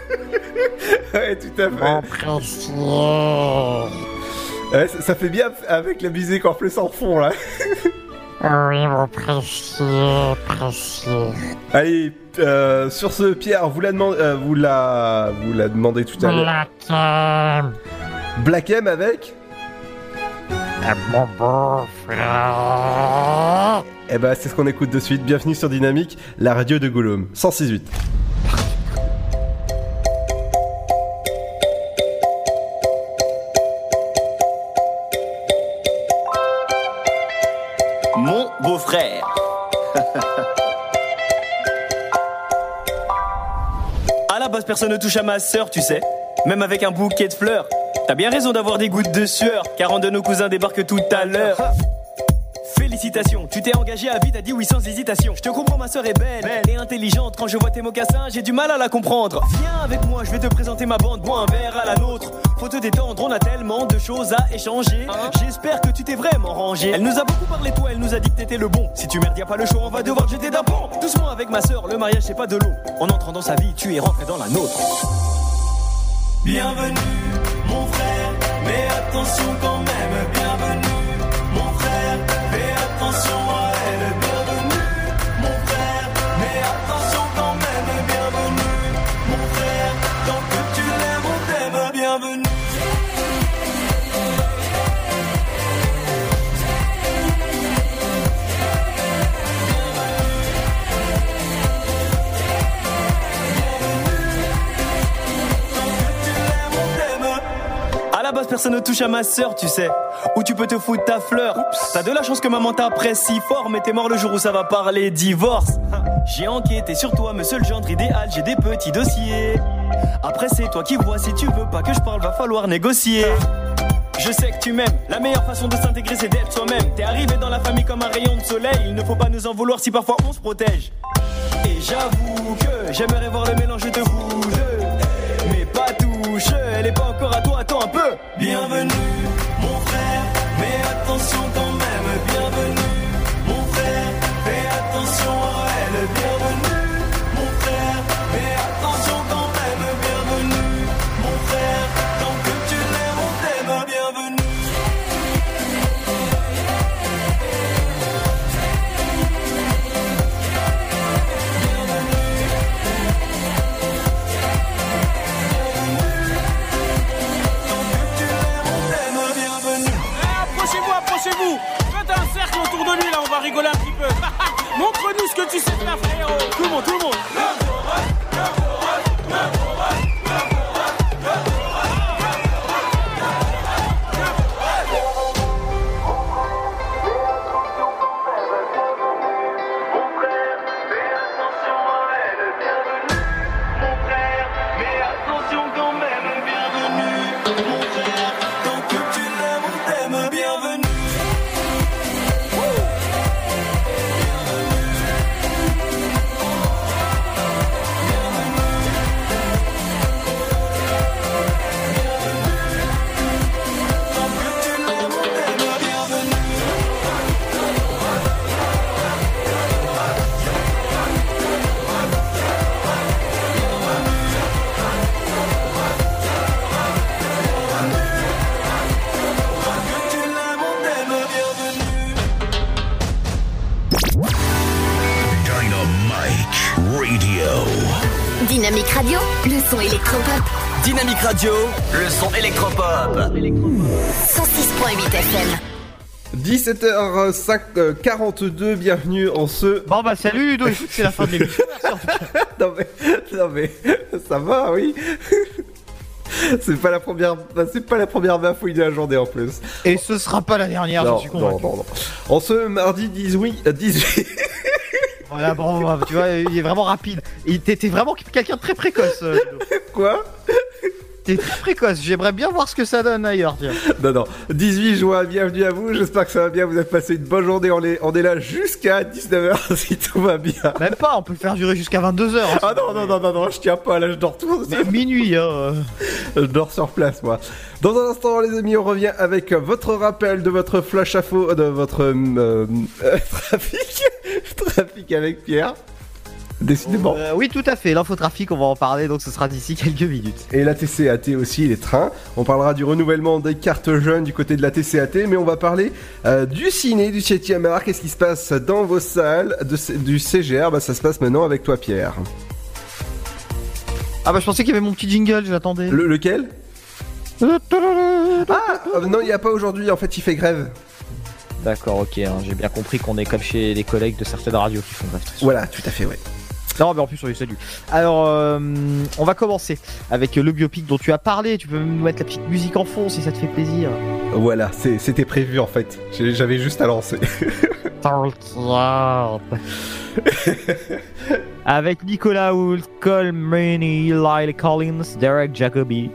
Speaker 5: Ouais, tout à fait.
Speaker 20: Mon précieux.
Speaker 5: Ouais, ça, ça fait bien avec la musique en plus en fond là. <laughs>
Speaker 20: Oui, mon précieux, précieux.
Speaker 5: Allez, euh, sur ce, Pierre, vous l'a demandé, euh, vous l'a, vous l'a demandé tout à l'heure.
Speaker 20: Black M.
Speaker 5: Black M avec Eh ben, c'est ce qu'on écoute de suite. Bienvenue sur Dynamique, la radio de Gollum, 106.8.
Speaker 14: Mon beau-frère. <laughs> à la base, personne ne touche à ma sœur, tu sais. Même avec un bouquet de fleurs. T'as bien raison d'avoir des gouttes de sueur, car un de nos cousins débarque tout à l'heure. Félicitations, tu t'es engagé à vie, t'as dit oui sans hésitation. Je te comprends, ma sœur est belle, et intelligente. Quand je vois tes mocassins, j'ai du mal à la comprendre. Viens avec moi, je vais te présenter ma bande, bois un verre à la nôtre. Faut te détendre, on a tellement de choses à échanger. J'espère que tu t'es vraiment rangé. Elle nous a beaucoup parlé, toi, elle nous a dit que t'étais le bon. Si tu merdes, y a pas le choix, on va devoir te jeter d'un pont. Doucement avec ma sœur, le mariage c'est pas de l'eau. En entrant dans sa vie, tu es rentré dans la nôtre.
Speaker 18: Bienvenue, mon frère, mais attention quand même, bienvenue, mon frère, fais attention à
Speaker 14: Personne ne touche à ma sœur, tu sais. Ou tu peux te foutre ta fleur. T'as de la chance que maman t'apprécie fort, mais t'es mort le jour où ça va parler divorce. J'ai enquêté sur toi, monsieur le gendre idéal, j'ai des petits dossiers. Après, c'est toi qui vois, si tu veux pas que je parle, va falloir négocier. Je sais que tu m'aimes, la meilleure façon de s'intégrer c'est d'être soi-même. T'es arrivé dans la famille comme un rayon de soleil, il ne faut pas nous en vouloir si parfois on se protège. Et j'avoue que j'aimerais voir le mélange de vous deux, pas encore à toi, attends un peu.
Speaker 18: Bienvenue, mon frère, mais attention
Speaker 21: va rigoler un petit peu. <laughs> Montre-nous ce que tu sais faire, frérot. Tout le monde, tout le monde.
Speaker 1: Dynamique Radio, le son électropop.
Speaker 2: Dynamique Radio, le son électropop.
Speaker 1: 106.8 FM.
Speaker 5: 17h42, bienvenue en ce.
Speaker 6: Bon bah salut Ludo, écoute, c'est la fin de l'émission. <laughs>
Speaker 5: Non, mais, non mais, ça va, oui. C'est pas la première, c'est pas la première bafouille de la journée en plus.
Speaker 6: Et ce sera pas la dernière,
Speaker 5: non,
Speaker 6: j'en suis convaincu.
Speaker 5: non, non, non. En ce mardi 18, euh, 18
Speaker 6: Voilà, bon, tu vois, il est vraiment rapide. T'es t'es vraiment quelqu'un de très précoce. euh.
Speaker 5: Quoi?
Speaker 6: T'es très précoce, j'aimerais bien voir ce que ça donne ailleurs, tiens.
Speaker 5: Non, non. 18 juin, bienvenue à vous. J'espère que ça va bien. Vous avez passé une bonne journée. On est, on est là jusqu'à 19h <laughs> si tout va bien.
Speaker 6: Même pas, on peut le faire durer jusqu'à 22h.
Speaker 5: Ah non, non, non, non, non, je tiens pas. Là, je dors tout.
Speaker 6: minuit, hein. euh.
Speaker 5: Je dors sur place, moi. Dans un instant, les amis, on revient avec votre rappel de votre flash à faux, de votre euh, euh, <laughs> trafic. trafic avec Pierre. Décidément.
Speaker 6: Euh, oui, tout à fait. L'infotrafic, on va en parler, donc ce sera d'ici quelques minutes.
Speaker 5: Et la TCAT aussi, les trains. On parlera du renouvellement des cartes jeunes du côté de la TCAT, mais on va parler euh, du ciné, du 7ème art. Qu'est-ce qui se passe dans vos salles de, du CGR bah, Ça se passe maintenant avec toi, Pierre.
Speaker 6: Ah bah je pensais qu'il y avait mon petit jingle, je l'attendais.
Speaker 5: Le, lequel? Ah euh, Non, il n'y a pas aujourd'hui. En fait, il fait grève.
Speaker 6: D'accord, ok, hein, j'ai bien compris qu'on est comme chez les collègues de certaines radios qui font grève. très.
Speaker 5: Voilà, tout à fait, ouais.
Speaker 6: Non, mais en plus, on les salue. Alors, euh, on va commencer avec le biopic dont tu as parlé. Tu peux même nous mettre la petite musique en fond si ça te fait plaisir.
Speaker 5: Voilà, c'était prévu en fait. J'avais juste à lancer. <laughs> <laughs>
Speaker 6: Avec Nicolas Hoult, Cole Meany, Lyle Collins, Derek Jacobi,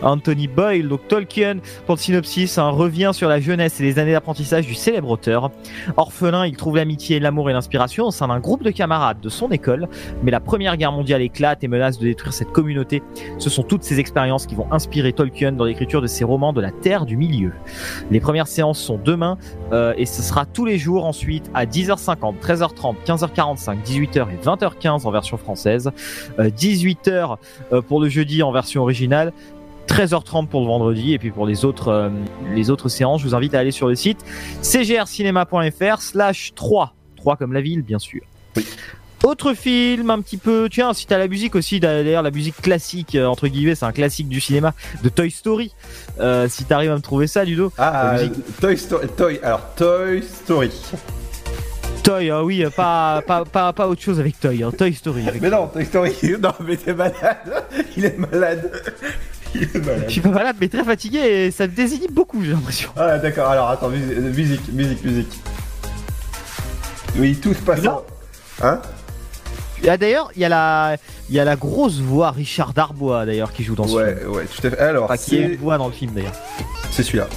Speaker 6: Anthony Boyle, donc Tolkien, pour le synopsis, un revient sur la jeunesse et les années d'apprentissage du célèbre auteur. Orphelin, il trouve l'amitié, l'amour et l'inspiration au sein d'un groupe de camarades de son école, mais la première guerre mondiale éclate et menace de détruire cette communauté. Ce sont toutes ces expériences qui vont inspirer Tolkien dans l'écriture de ses romans de la Terre du Milieu. Les premières séances sont demain euh, et ce sera tous les jours ensuite à 10h50, 13h30, 15h45, 18h et 20h15 en version française, euh, 18h euh, pour le jeudi en version originale. 13h30 pour le vendredi et puis pour les autres euh, les autres séances, je vous invite à aller sur le site cgrcinema.fr slash 3 3 comme la ville bien sûr. Autre film, un petit peu, tiens, si t'as la musique aussi, d'ailleurs la musique classique, euh, entre guillemets, c'est un classique du cinéma, de Toy Story. Euh, si t'arrives à me trouver ça, Ludo.
Speaker 5: Ah,
Speaker 6: La musique-
Speaker 5: Toy Story. Toy, alors, Toy Story.
Speaker 6: Toy, hein, oui, pas, pas, pas, pas autre chose avec Toy, hein, Toy Story.
Speaker 5: Mais non, Toy Story. <laughs> Non, mais t'es malade. Il est malade. Il est malade.
Speaker 6: Je suis pas malade, mais très fatigué et ça me désinhibe beaucoup, j'ai l'impression.
Speaker 5: Ah, d'accord. Alors, attends, euh, musique, musique, musique. Oui, tout se passe. en- Hein?
Speaker 6: Ah, d'ailleurs, il y, a la- il y a la grosse voix Richard Darbois, d'ailleurs, qui joue dans ce
Speaker 5: Ouais,
Speaker 6: film.
Speaker 5: ouais, tout à fait. Alors,
Speaker 6: Enfin, qui est
Speaker 5: c'est
Speaker 6: une voix dans le film, d'ailleurs.
Speaker 5: c'est celui-là.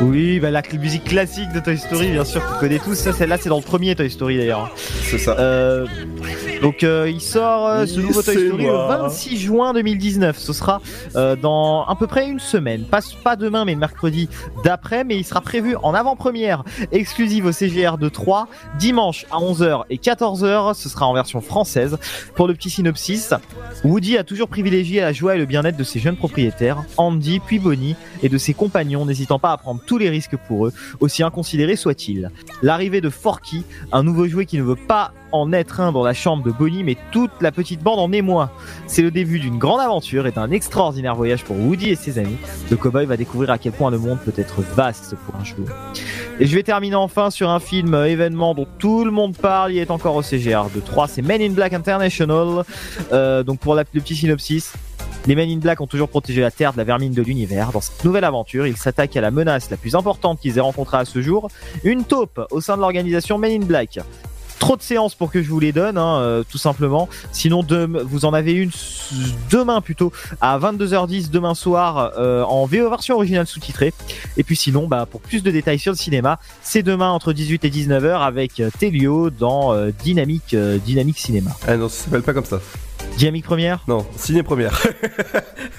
Speaker 6: Oui, bah la musique classique de Toy Story, bien sûr, qu'on connaît tous. Ça, celle-là, c'est dans le premier Toy Story d'ailleurs.
Speaker 5: C'est ça.
Speaker 6: Euh, donc, euh, il sort euh, ce nouveau Toy Story le 26 juin 2019. Ce sera euh, dans à peu près une semaine. Pas, pas demain, mais mercredi d'après. Mais il sera prévu en avant-première exclusive au CGR de 3, dimanche à 11h et 14h. Ce sera en version française. Pour le petit synopsis, Woody a toujours privilégié la joie et le bien-être de ses jeunes propriétaires, Andy puis Bonnie, et de ses compagnons, n'hésitant pas à prendre tous les risques pour eux, aussi inconsidérés soient-ils. L'arrivée de Forky, un nouveau jouet qui ne veut pas en être un dans la chambre de Bonnie, mais toute la petite bande en émoi. C'est le début d'une grande aventure et d'un extraordinaire voyage pour Woody et ses amis. Le cowboy va découvrir à quel point le monde peut être vaste pour un jouet. Et je vais terminer enfin sur un film euh, événement dont tout le monde parle, il est encore au CGR de 3, c'est Men in Black International. Euh, donc pour la, le petit synopsis, les Men in Black ont toujours protégé la Terre de la vermine de l'univers. Dans cette nouvelle aventure, ils s'attaquent à la menace la plus importante qu'ils aient rencontrée à ce jour, une taupe au sein de l'organisation Men in Black. Trop de séances pour que je vous les donne, hein, euh, tout simplement. Sinon, vous en avez une demain plutôt à 22h10 demain soir euh, en VO version originale sous-titrée. Et puis sinon, bah, pour plus de détails sur le cinéma, c'est demain entre 18 et 19h avec euh, Telio dans euh, Dynamique, Dynamique Cinéma.
Speaker 5: Ah non, ça s'appelle pas comme ça.
Speaker 6: Dynamique première?
Speaker 5: Non, ciné première.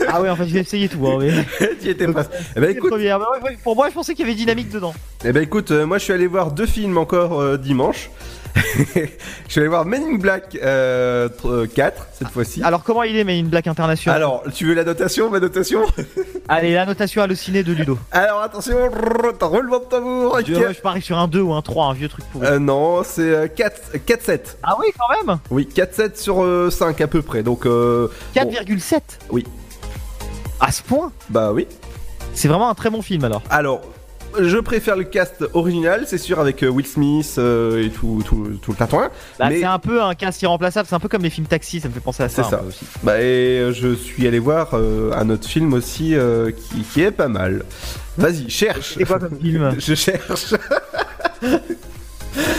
Speaker 6: Ah ouais, en fait, je vais essayer tout. Hein, mais... <laughs>
Speaker 5: Étais pas. Eh ben écoute,
Speaker 6: Première. Pour moi, je pensais qu'il y avait Dynamique dedans.
Speaker 5: eh ben écoute, moi je suis allé voir deux films encore dimanche. Je suis allé voir Men in Black euh, tr- euh, 4 cette fois-ci.
Speaker 6: Alors comment il est Mais une blague internationale
Speaker 5: Alors, tu veux la notation, ma notation?
Speaker 6: Allez, la notation hallucinée de Ludo. <laughs>
Speaker 5: Alors attention, roulement de tambour.
Speaker 6: Je, ouais, je parie sur un 2 ou un 3, un vieux truc pourri.
Speaker 5: Euh, non, c'est euh, 4 4-7.
Speaker 6: Ah oui, quand même?
Speaker 5: Oui, 4-7 sur euh, 5 à peu près. Donc, euh, bon,
Speaker 6: 4,7
Speaker 5: oui.
Speaker 6: À ce point?
Speaker 5: Bah oui.
Speaker 6: C'est vraiment un très bon film alors.
Speaker 5: Alors, je préfère le cast original, c'est sûr, avec euh, Will Smith euh, et tout, tout, tout le tatouin.
Speaker 6: Bah,
Speaker 5: mais
Speaker 6: C'est un peu un cast irremplaçable, c'est un peu comme les films taxi, ça me fait penser à ça.
Speaker 5: c'est ça.
Speaker 6: aussi.
Speaker 5: Bah, et euh, je suis allé voir euh, un autre film aussi euh, qui, qui est pas mal. Vas-y, cherche.
Speaker 6: C'est quoi comme film <laughs>
Speaker 5: Je cherche.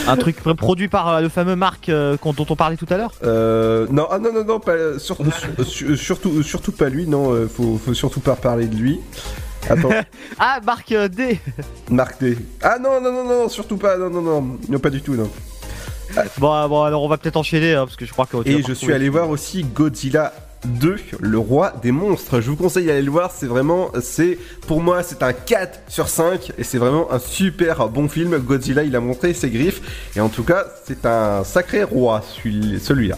Speaker 6: Un truc pr- produit par le fameux Marc euh, dont on parlait tout à l'heure?
Speaker 5: Euh, non, ah non, non, non, pas, sur- sur- sur- surtout, surtout pas lui, non, faut, faut surtout pas parler de lui. Attends, <laughs>
Speaker 6: Ah, Marc euh, D
Speaker 5: Marc D. Ah non, non, non, non, surtout pas, non, non, non, non, pas du tout, non.
Speaker 6: Bon, euh, bon, alors on va peut-être enchaîner hein, parce que je crois que.
Speaker 5: Et je suis allé voir aussi Godzilla 2, le roi des monstres. Je vous conseille d'aller le voir, c'est vraiment, c'est, pour moi, c'est un 4 sur 5 et c'est vraiment un super bon film. Godzilla, il a montré ses griffes et en tout cas, c'est un sacré roi, celui- celui-là.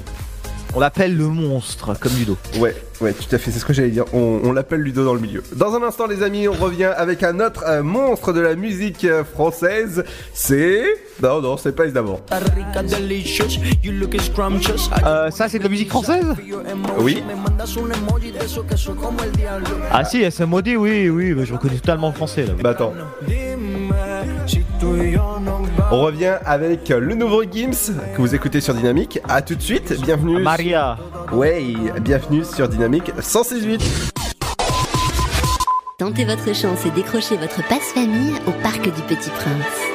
Speaker 6: On l'appelle le monstre, comme Ludo.
Speaker 5: Ouais, ouais, tout à fait, c'est ce que j'allais dire. On, on l'appelle Ludo dans le milieu. Dans un instant, les amis, on revient avec un autre euh, monstre de la musique euh, française. C'est. Non, non, c'est pas d'abord.
Speaker 6: Euh, ça, c'est de la musique française?
Speaker 5: Oui.
Speaker 6: Ah si, SMOD, oui, oui, bah, je reconnais totalement le français là.
Speaker 5: Bah attends. On revient avec le nouveau Gims que vous écoutez sur Dynamique. À tout de suite, bienvenue.
Speaker 6: Maria.
Speaker 5: Ouais, bienvenue sur Dynamique 168.
Speaker 8: Tentez votre chance et décrochez votre passe-famille au Parc du Petit Prince.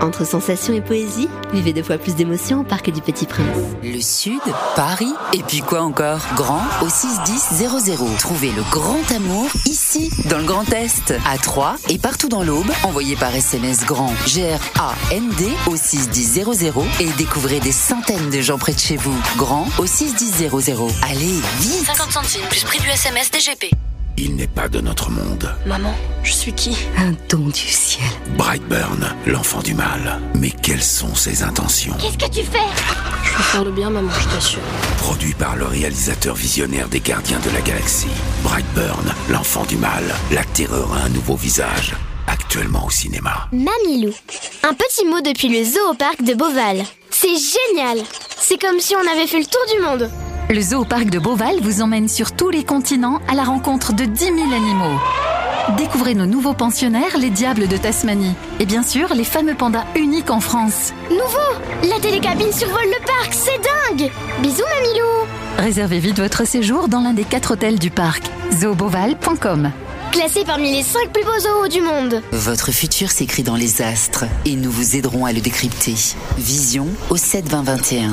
Speaker 8: Entre sensations et poésie, vivez deux fois plus d'émotions au Parc du Petit Prince.
Speaker 9: Le Sud, Paris, et puis quoi encore? Grand au 61000. Trouvez le grand amour ici, dans le Grand Est, à Troyes et partout dans l'Aube. Envoyez par SMS grand G-R-A-N-D au 61000 et découvrez des centaines de gens près de chez vous. Grand au 61000. Allez, vite
Speaker 10: 50 centimes plus prix du SMS DGP.
Speaker 11: Il n'est pas de notre monde.
Speaker 10: Maman, je suis qui?
Speaker 9: Un don du ciel.
Speaker 11: Brightburn, l'enfant du mal. Mais quelles sont ses intentions?
Speaker 12: Qu'est-ce que tu fais?
Speaker 10: Je veux faire le bien, maman, je t'assure.
Speaker 11: Produit par le réalisateur visionnaire des Gardiens de la Galaxie. Brightburn, l'enfant du mal. La terreur a un nouveau visage. Actuellement au cinéma.
Speaker 12: Mamilou. Un petit mot depuis le zoo au parc de Beauval. C'est génial C'est comme si on avait fait le tour du monde.
Speaker 13: Le zoo parc de Beauval vous emmène sur tous les continents à la rencontre de 10 000 animaux. Découvrez nos nouveaux pensionnaires, les diables de Tasmanie. Et bien sûr, les fameux pandas uniques en France.
Speaker 12: Nouveau La télécabine survole le parc, c'est dingue Bisous Mamilou
Speaker 13: Réservez vite votre séjour dans l'un des quatre hôtels du parc. zooboval.com
Speaker 12: Classé parmi les 5 plus beaux zoos du monde.
Speaker 9: Votre futur s'écrit dans les astres et nous vous aiderons à le décrypter. Vision au 72021.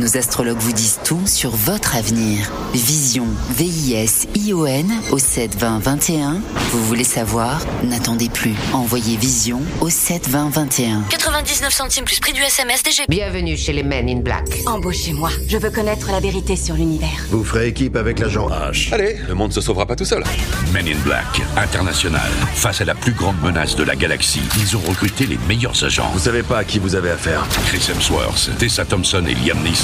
Speaker 9: Nos astrologues vous disent tout sur votre avenir. Vision, V-I-S-I-O-N au 72021. Vous voulez savoir? N'attendez plus. Envoyez Vision au 72021.
Speaker 10: 99 centimes plus prix du SMS DGP.
Speaker 22: Bienvenue chez les Men in Black. Embauchez-moi. Je veux connaître la vérité sur l'univers.
Speaker 16: Vous ferez équipe avec l'agent H.
Speaker 11: Allez, le monde se sauvera pas tout seul. Men in Black, international. Face à la plus grande menace de la galaxie, ils ont recruté les meilleurs agents.
Speaker 16: Vous savez pas à qui vous avez affaire.
Speaker 11: Chris Hemsworth, Tessa Thompson et Liam Neeson.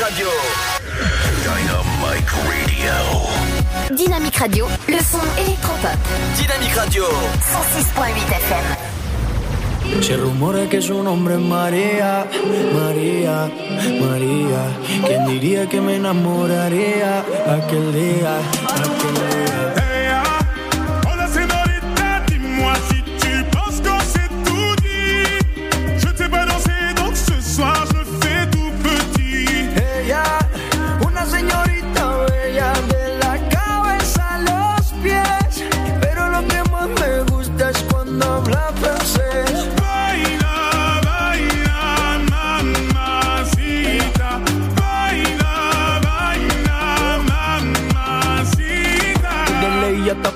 Speaker 2: Radio.
Speaker 19: Dynamic Radio.
Speaker 1: Dynamique Radio, le son électropop.
Speaker 2: Dynamique Radio.
Speaker 1: 106.8 FM.
Speaker 18: Se rumora que su nombre es María, María, María. ¿Quién diría que me enamoraría aquel día, aquel día?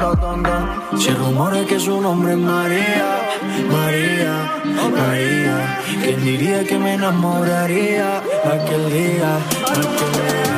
Speaker 18: todo, ton, ton. Se rumora que su nombre es María, María, María. ¿Quién diría que me enamoraría aquel día, aquel día?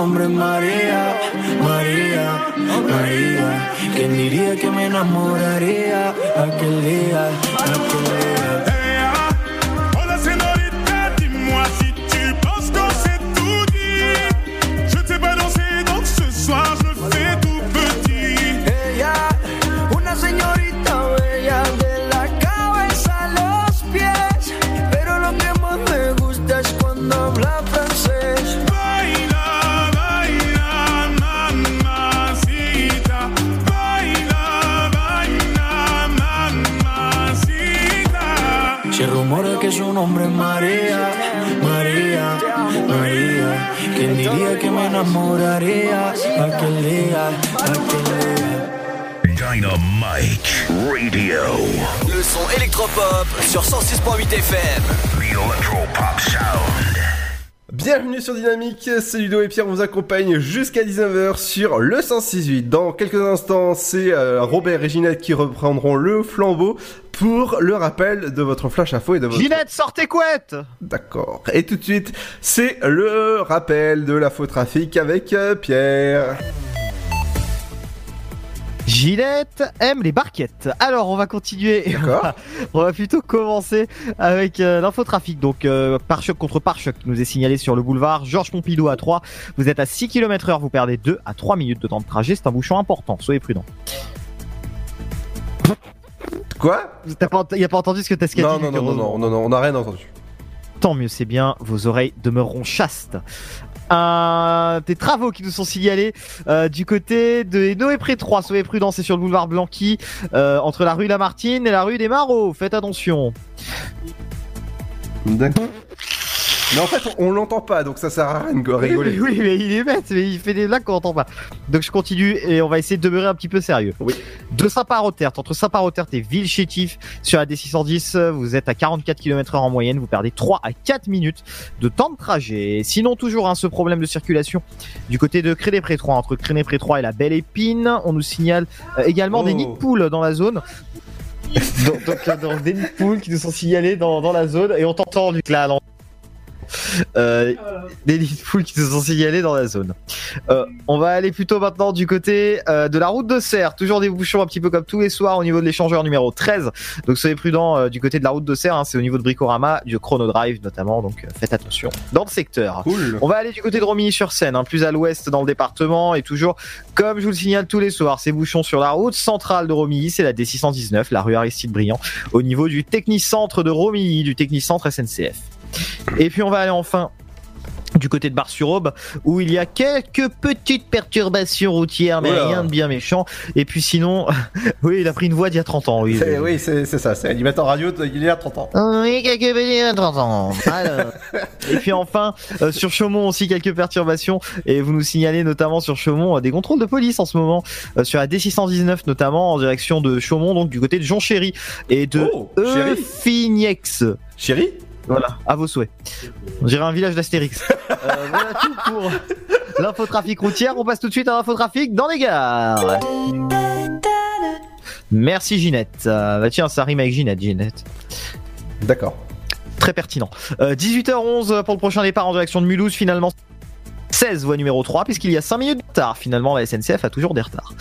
Speaker 18: Nombre es María, María, María. ¿Quién diría que me enamoraría aquel día, aquel día? María, María, María. ¿Quién diría que me enamoraría aquel día, aquel día?
Speaker 19: Dynamic Radio.
Speaker 2: Le son électropop sur 106.8 FM.
Speaker 19: The Electropop Sound.
Speaker 5: Bienvenue sur Dynamique, c'est Ludo et Pierre vous accompagne jusqu'à 19h sur le 106.8. Dans quelques instants, c'est euh, Robert et Ginette qui reprendront le flambeau pour le rappel de votre flash info et de votre...
Speaker 6: Ginette, sors tes couettes
Speaker 5: D'accord. Et tout de suite, c'est le rappel de l'info trafic avec euh, Pierre.
Speaker 6: Ginette aime les barquettes. Alors, on va continuer. <laughs> On va plutôt commencer avec euh, l'infotrafic. Donc, euh, pare-choc contre pare-choc qui nous est signalé sur le boulevard Georges Pompidou à 3. Vous êtes à 6 km heure, vous perdez 2 à 3 minutes de temps de trajet. C'est un bouchon important. Soyez prudents.
Speaker 5: Quoi?
Speaker 6: T'as pas, ent- y a pas entendu ce que t'as dit,
Speaker 5: non, non, non, non, non, non, on n'a rien entendu.
Speaker 6: Tant mieux, c'est bien. Vos oreilles demeureront chastes. Un des travaux qui nous sont signalés euh, du côté de Noé Pré 3. Soyez prudents, c'est sur le boulevard Blanqui, euh, entre la rue Lamartine et la rue des Marauds. Faites attention.
Speaker 5: D'accord. Mais en fait, on, l'entend pas, donc ça sert à rien de rigoler.
Speaker 6: Oui, mais il est bête, mais il fait des blagues qu'on entend pas. Donc je continue et on va essayer de demeurer un petit peu sérieux.
Speaker 5: Oui.
Speaker 6: De Saint-Parotert, entre Saint-Parotert et Villechétif, sur la D610, vous êtes à 44 km/h en moyenne, vous perdez 3 à 4 minutes de temps de trajet. Sinon, toujours hein, ce problème de circulation du côté de Créné-Pré 3, entre Créné-Pré 3 et la Belle Épine. On nous signale euh, également des
Speaker 5: Oh.
Speaker 6: nids de poules dans la zone. donc, <laughs> donc, euh, donc, des nids de poules qui nous sont signalés dans, dans la zone et on t'entend Luc là. dans- Euh, des nids de poules qui nous sont signalés dans la zone. Euh, on va aller plutôt maintenant du côté euh, de la route de Serre. Toujours des bouchons un petit peu comme tous les soirs au niveau de l'échangeur numéro 13. Donc soyez prudents euh, du côté de la route de Serre. hein, c'est au niveau de Bricorama, du Chrono Drive notamment. Donc faites attention dans le secteur.
Speaker 5: Cool.
Speaker 6: On va aller du côté de Romilly-sur-Seine, hein, plus à l'ouest dans le département. Et toujours, comme je vous le signale tous les soirs, ces bouchons sur la route centrale de Romilly, c'est la D619, la rue Aristide Briand, au niveau du Technicentre de Romilly, du Technicentre SNCF. Et puis on va aller enfin du côté de Bar-sur-Aube, où il y a quelques petites perturbations routières, mais
Speaker 5: Oula.
Speaker 6: rien de bien méchant. Et puis sinon, <laughs> oui, il a pris une voix d'il y a 30 ans. Oui,
Speaker 5: C'est- Oui, c'est c'est ça, c'est animateur radio, il y a 30 ans.
Speaker 6: oui, quelques petits 30 ans. Alors. <laughs> Et puis enfin, euh, sur Chaumont aussi, quelques perturbations. Et vous nous signalez notamment sur Chaumont euh, des contrôles de police en ce moment, euh, sur la D619 notamment, en direction de Chaumont, donc du côté de Jean Chéry et de
Speaker 5: Oh, Chéry
Speaker 6: Euphiniex.
Speaker 5: Chéri
Speaker 6: Voilà, à vos souhaits. On dirait un village d'Astérix. <laughs> Euh, voilà tout pour l'infotrafic routière. On passe tout de suite à l'infotrafic dans les gares. Merci Ginette. Euh, bah tiens, ça rime avec Ginette, Ginette.
Speaker 5: D'accord.
Speaker 6: Très pertinent. Euh, 18h11 pour le prochain départ en direction de Mulhouse, finalement 16 voie numéro 3, puisqu'il y a 5 minutes de retard. Finalement, la SNCF a toujours des retards.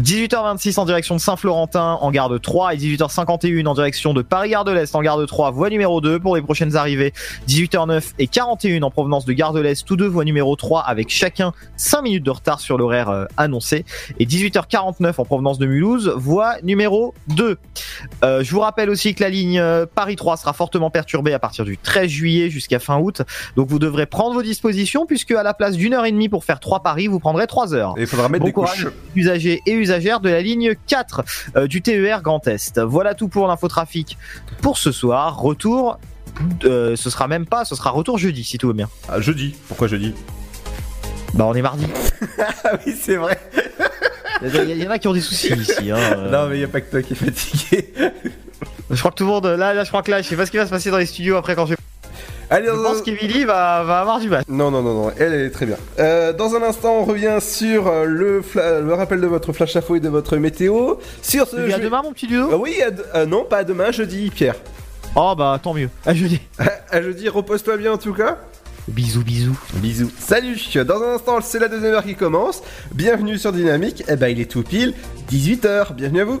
Speaker 6: 18h26 en direction de Saint-Florentin en gare de 3 et 18h51 en direction de Paris-Gare de l'Est en gare de 3, voie numéro 2 pour les prochaines arrivées. 18h09 et 41 en provenance de Gare de l'Est, tous deux voies numéro 3 avec chacun 5 minutes de retard sur l'horaire euh, annoncé. Et 18h49 en provenance de Mulhouse, voie numéro 2. Euh, je vous rappelle aussi que la ligne euh, Paris 3 sera fortement perturbée à partir du 13 juillet jusqu'à fin août. Donc vous devrez prendre vos dispositions puisque à la place d'une heure et demie pour faire trois paris, vous prendrez 3 heures.
Speaker 5: Et il faudra mettre
Speaker 6: Bon
Speaker 5: des
Speaker 6: courage,
Speaker 5: couches.
Speaker 6: usagers et usagères de la ligne 4 euh, du TER Grand Est. Voilà tout pour l'infotrafic pour ce soir. Retour, euh, ce sera même pas, ce sera retour jeudi si tout va bien.
Speaker 5: Ah, jeudi. Pourquoi jeudi?
Speaker 6: Bah on est mardi. <laughs>
Speaker 5: Ah oui, c'est vrai.
Speaker 6: Il y, en a qui ont des soucis ici. hein, euh.
Speaker 5: Non, mais il n'y a pas que toi qui est fatigué.
Speaker 6: Je crois que tout le monde, là, là, je crois que là, je sais pas ce qui va se passer dans les studios après quand je.
Speaker 5: Allez,
Speaker 6: Je pense qu'Emily va, va avoir du mal.
Speaker 5: Non, non, non, non, elle, elle est très bien. Euh, dans un instant, on revient sur euh, le, rappel de votre flash info et de votre météo. Sur ce
Speaker 6: Et à
Speaker 5: jeu-
Speaker 6: demain, mon petit Ludo
Speaker 5: Euh, Oui, à euh, non, pas à demain, jeudi, Pierre.
Speaker 6: Oh bah tant mieux. À jeudi. <laughs>
Speaker 5: à jeudi, repose-toi bien en tout cas.
Speaker 6: Bisous, bisous.
Speaker 5: Bisous. Salut Dans un instant, c'est la deuxième heure qui commence. Bienvenue sur Dynamique. Eh ben, il est tout pile 18h. Bienvenue à vous.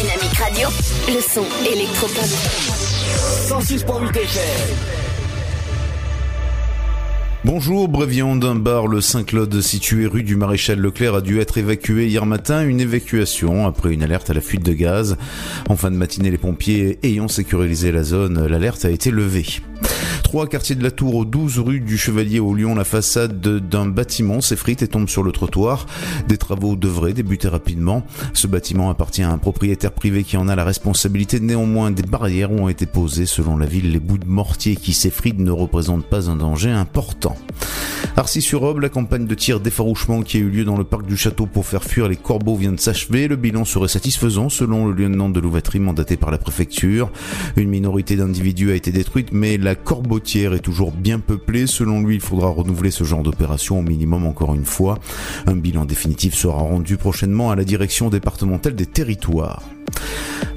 Speaker 1: Dynamique Radio. Le son électropop.
Speaker 2: 106.8 FM.
Speaker 3: Bonjour, Bréviand d'un bar, le Saint-Claude, situé rue du Maréchal Leclerc, a dû être évacué hier matin. Une évacuation après une alerte à la fuite de gaz. En fin de matinée, les pompiers ayant sécurisé la zone, l'alerte a été levée. 3 quartier de la Tour, au 12 rue du Chevalier au Lyon, la façade de- d'un bâtiment s'effrite et tombe sur le trottoir. Des travaux devraient débuter rapidement. Ce bâtiment appartient à un propriétaire privé qui en a la responsabilité. Néanmoins, des barrières ont été posées. Selon la ville, les bouts de mortier qui s'effritent ne représentent pas un danger important. Arcis-sur-Aube, la campagne de tir d'effarouchement qui a eu lieu dans le parc du château pour faire fuir les corbeaux vient de s'achever. Le bilan serait satisfaisant selon le lieutenant de louveterie mandaté par la préfecture. Une minorité d'individus a été détruite, mais la corbeau côtière est toujours bien peuplée. Selon lui, il faudra renouveler ce genre d'opération au minimum encore une fois. Un bilan définitif sera rendu prochainement à la direction départementale des territoires.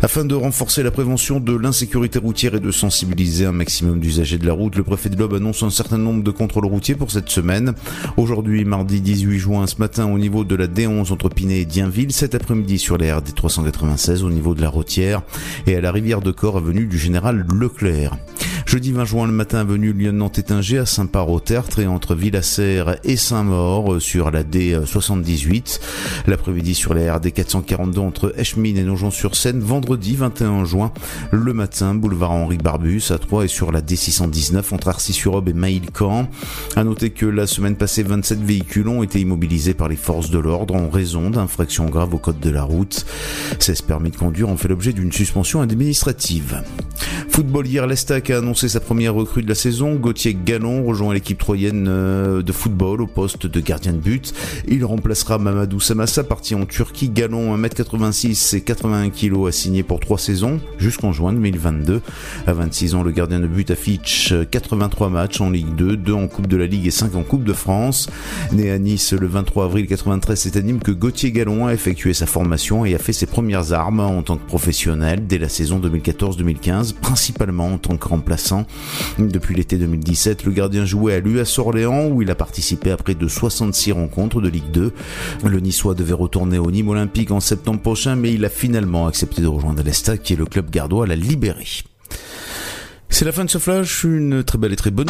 Speaker 3: Afin de renforcer la prévention de l'insécurité routière et de sensibiliser un maximum d'usagers de la route, le préfet de l'Aube annonce un certain nombre de contrôles routiers pour cette semaine. Aujourd'hui, mardi 18 juin, ce matin, au niveau de la D11 entre Pinet et Dienville, cet après-midi sur la RD 396 au niveau de la Rotière et à la rivière de Corps avenue du Général Leclerc. Jeudi 20 juin, le matin, avenue Lyon-Nantes-Étinger à Saint-Par-au-Tertre et entre Villasserre et Saint-Maur sur la D78. L'après-midi sur la RD 442 entre Eschmine et Nogent-sur-Seine. Vendredi 21 juin, le matin, boulevard Henri Barbus à 3 et sur la D619 entre Arcis-sur-Aube et Maïl-Camp. À noter que la semaine passée, 27 véhicules ont été immobilisés par les forces de l'ordre en raison d'infractions graves au code de la route. 16 permis de conduire ont fait l'objet d'une suspension administrative. Football hier, l'Estac a annoncé sa première recrue de la saison. Gauthier Gallon rejoint l'équipe troyenne euh, de football au poste de gardien de but. Il remplacera Mamadou Samassa, parti en Turquie. Gallon, 1m86 et 81 kg, a signé pour 3 saisons jusqu'en juin 2022. À 26 ans, le gardien de but affiche 83 matchs en Ligue 2, 2 en Coupe de la Ligue et 5 en Coupe de France. Né à Nice le 23 avril 93, c'est à Nîmes que Gauthier Gallon a effectué sa formation et a fait ses premières armes en tant que professionnel dès la saison 2014-2015, principalement en tant que remplaçant. Depuis l'été 2017, le gardien jouait à l'US Orléans où il a participé à près de 66 rencontres de Ligue 2. Le Niçois devait retourner au Nîmes Olympique en septembre prochain, mais il a finalement accepté de rejoindre l'Estac qui est le club gardois l'a libéré. C'est la fin de ce flash, une très belle et très bonne.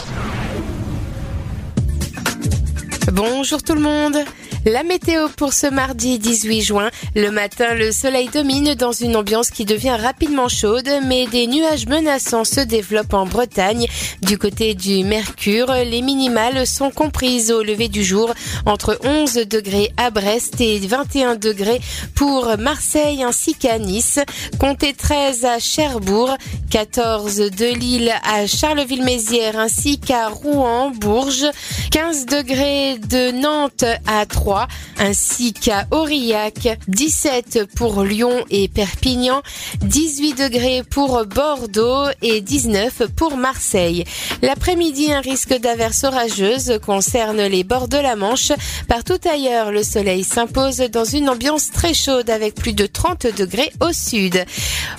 Speaker 4: Bonjour tout le monde la météo pour ce mardi 18 juin. Le matin, le soleil domine dans une ambiance qui devient rapidement chaude, mais des nuages menaçants se développent en Bretagne. Du côté du Mercure, les minimales sont comprises au lever du jour entre 11 degrés à Brest et 21 degrés pour Marseille ainsi qu'à Nice. Comptez 13 à Cherbourg, 14 de Lille à Charleville-Mézières ainsi qu'à Rouen, Bourges, 15 degrés de Nantes à 3 ainsi qu'à Aurillac, 17 pour Lyon et Perpignan, 18 degrés pour Bordeaux et 19 pour Marseille. L'après-midi, un risque d'averse orageuse concerne les bords de la Manche. Partout ailleurs, le soleil s'impose dans une ambiance très chaude avec plus de 30 degrés au sud.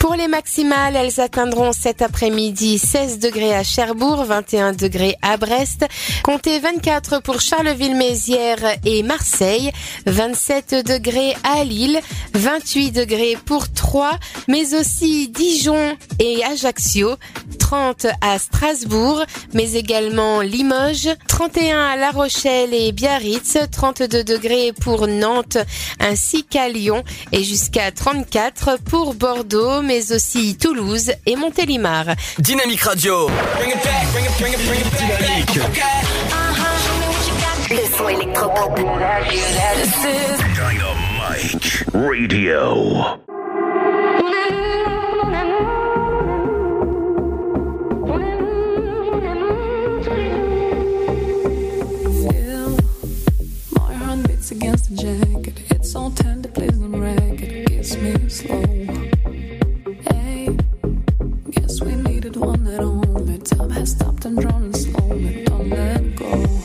Speaker 4: Pour les maximales, elles atteindront cet après-midi 16 degrés à Cherbourg, 21 degrés à Brest, comptez 24 pour Charleville-Mézières et Marseille, 27 degrés à Lille, 28 degrés pour Troyes, mais aussi Dijon et Ajaccio, 30 à Strasbourg, mais également Limoges, 31 à La Rochelle et Biarritz, 32 degrés pour Nantes ainsi qu'à Lyon et jusqu'à 34 pour Bordeaux, mais aussi Toulouse et Montélimar.
Speaker 2: Dynamique Radio. Dynamique.
Speaker 1: Le son électropop.
Speaker 19: Dynamite Radio.
Speaker 23: Feel my heart beats against the jacket. It's so tender, please don't wreck it. Kiss me slow. Hey, guess we needed one that only time has stopped and drawn and slowly. Don't let go.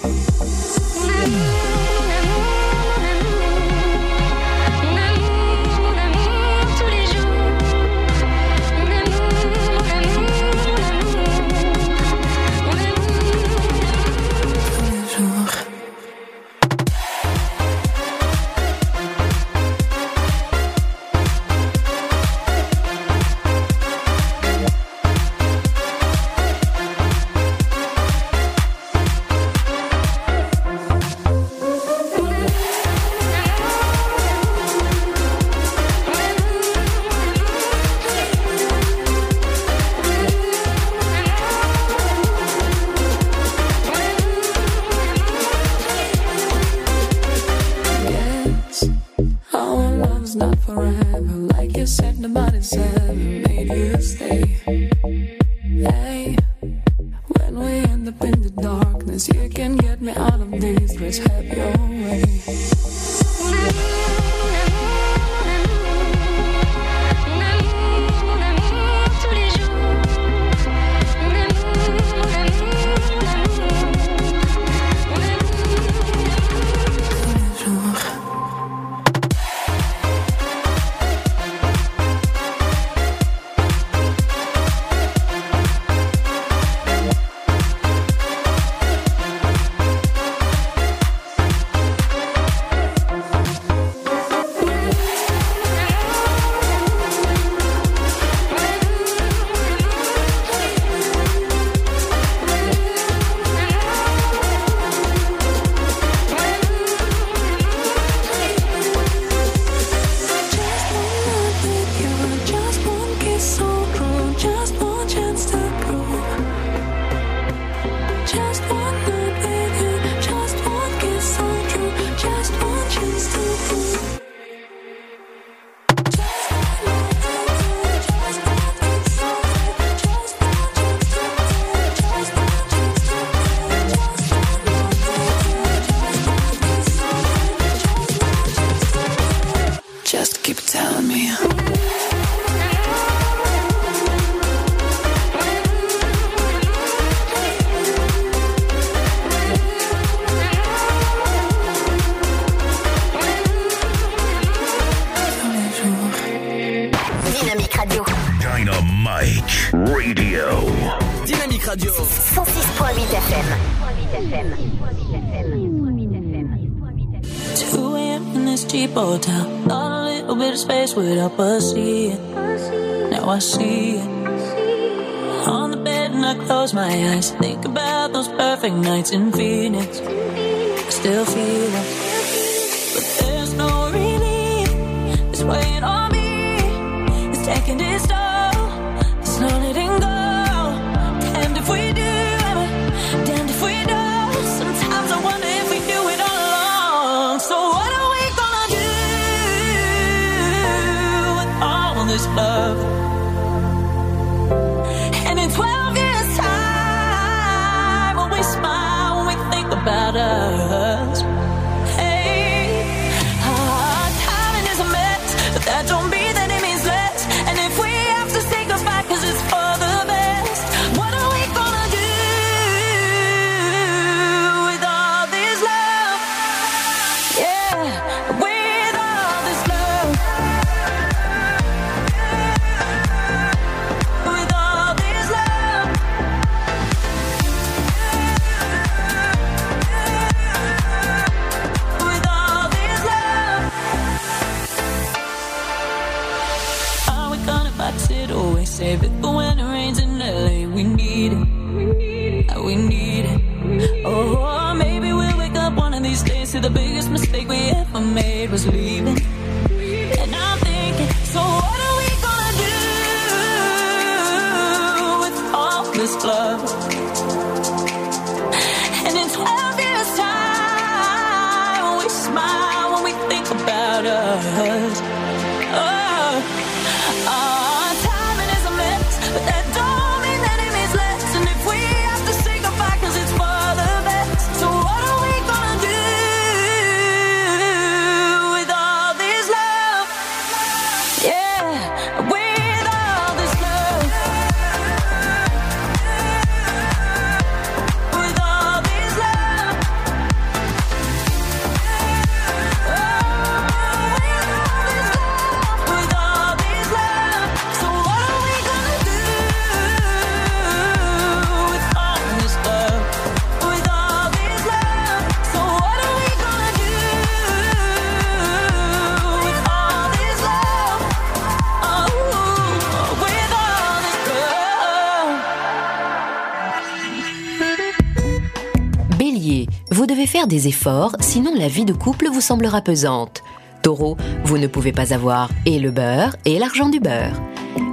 Speaker 24: Faire des efforts, sinon la vie de couple vous semblera pesante. Taureau, vous ne pouvez pas avoir et le beurre et l'argent du beurre.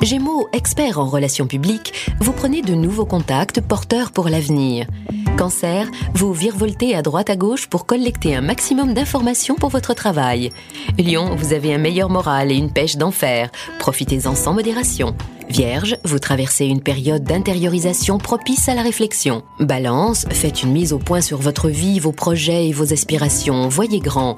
Speaker 24: Gémeaux, expert en relations publiques, vous prenez de nouveaux contacts porteurs pour l'avenir. Cancer, vous virevoltez à droite à gauche pour collecter un maximum d'informations pour votre travail. Lion, vous avez un meilleur moral et une pêche d'enfer. Profitez-en sans modération. Vierge, vous traversez une période d'intériorisation propice à la réflexion. Balance, faites une mise au point sur votre vie, vos projets et vos aspirations. Voyez grand.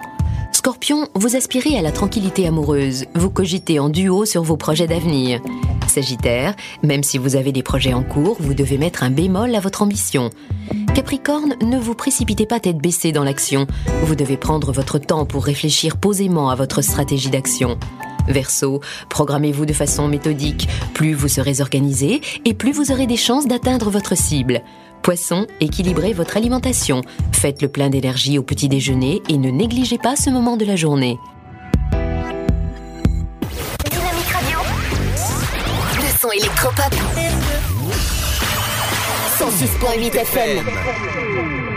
Speaker 24: Scorpion, vous aspirez à la tranquillité amoureuse. Vous cogitez en duo sur vos projets d'avenir. Sagittaire, même si vous avez des projets en cours, vous devez mettre un bémol à votre ambition. Capricorne, ne vous précipitez pas tête baissée dans l'action. Vous devez prendre votre temps pour réfléchir posément à votre stratégie d'action. Verseau, programmez-vous de façon méthodique. Plus vous serez organisé et plus vous aurez des chances d'atteindre votre cible. Poisson, équilibrez votre alimentation. Faites le plein d'énergie au petit déjeuner et ne négligez pas ce moment de la journée.
Speaker 25: Dynamique Radio. Le son électropop. 106.8 FM.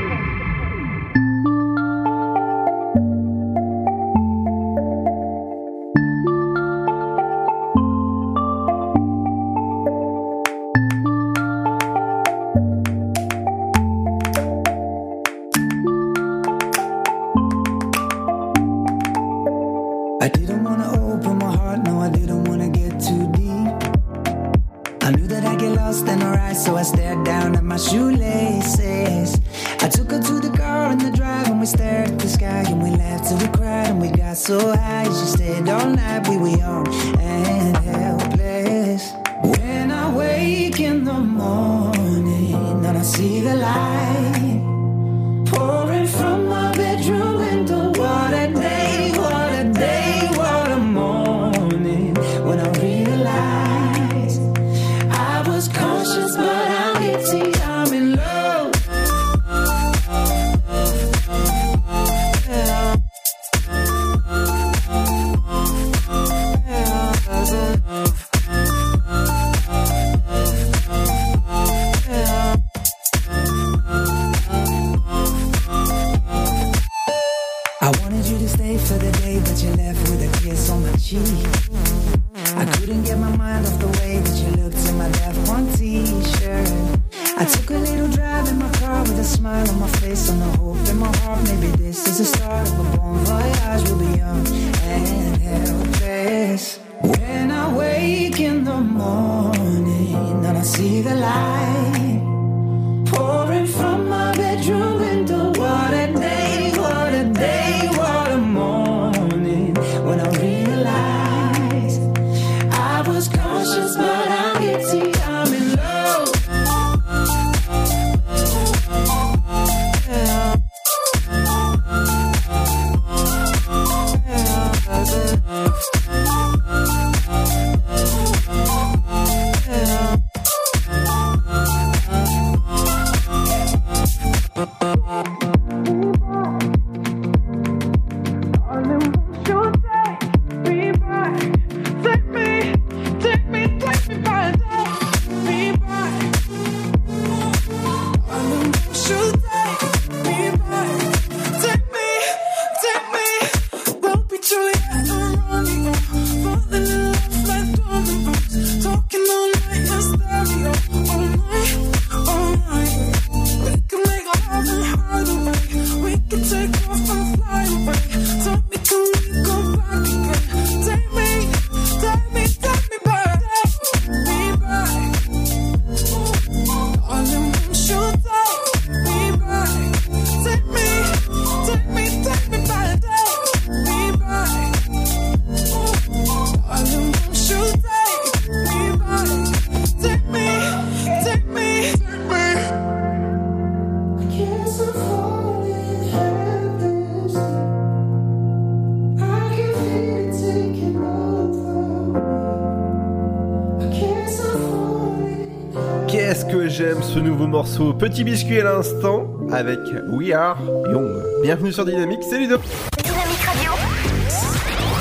Speaker 5: Petit biscuit à l'instant avec We Are Young. Bienvenue sur Dynamique, c'est Ludo.
Speaker 1: Dynamique Radio.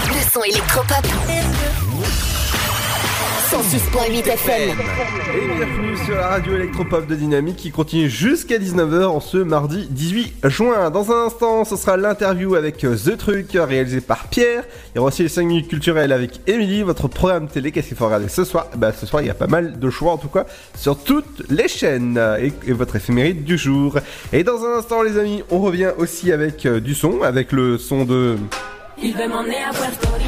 Speaker 1: Le son électropop. 106.8 FM.
Speaker 5: Et bienvenue sur la radio électropop de Dynamique qui continue jusqu'à 19h en ce mardi 18 juin. Dans un instant, ce sera l'interview avec euh, The Truc réalisé par Pierre. Il y aura aussi les 5 minutes culturelles avec Émilie. Votre programme télé, qu'est-ce qu'il faut regarder ce soir? Bah ce soir, il y a pas mal de choix en tout cas sur toutes les chaînes euh, et, et votre éphéméride du jour. Et dans un instant, les amis, on revient aussi avec euh, du son, avec le son de...
Speaker 23: Il veut m'emmener à Puerto.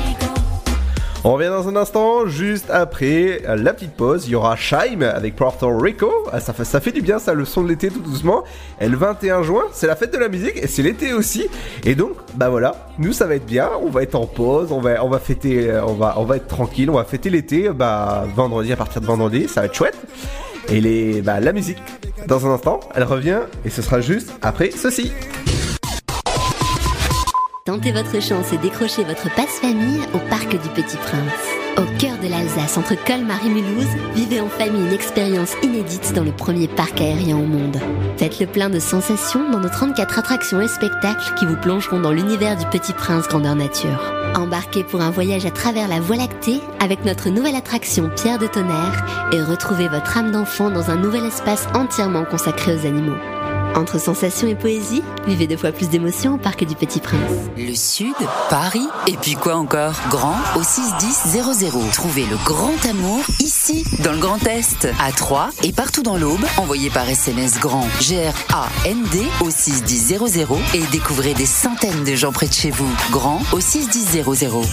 Speaker 5: On revient dans un instant, juste après la petite pause. Il y aura Shime avec Puerto Rico. Ah, ça, fait, du bien, ça, le son de l'été tout doucement. Et le 21 juin, c'est la fête de la musique et c'est l'été aussi. Et donc, bah voilà, nous ça va être bien. On va être en pause, on va, on fêter, euh, on va, on va être tranquille, on va fêter l'été. Bah vendredi à partir de vendredi, ça va être chouette. Et les, bah la musique, dans un instant, elle revient et ce sera juste après ceci.
Speaker 8: Tentez votre chance et décrochez votre passe-famille au Parc du Petit Prince. Au cœur de l'Alsace, entre Colmar et Mulhouse, vivez en famille une expérience inédite dans le premier parc aérien au monde. Faites le plein de sensations dans nos 34 attractions et spectacles qui vous plongeront dans l'univers du Petit Prince grandeur nature. Embarquez pour un voyage à travers la Voie lactée avec notre nouvelle attraction Pierre de Tonnerre et retrouvez votre âme d'enfant dans un nouvel espace entièrement consacré aux animaux. Entre sensations et poésie, vivez deux fois plus d'émotions au Parc du Petit Prince.
Speaker 9: Le Sud, Paris, et puis quoi encore? Grand au 61000. Trouvez le grand amour ici, dans le Grand Est, à Troyes et partout dans l'Aube. Envoyez par SMS grand G-R-A-N-D au 61000 et découvrez des centaines de gens près de chez vous. Grand au 61000.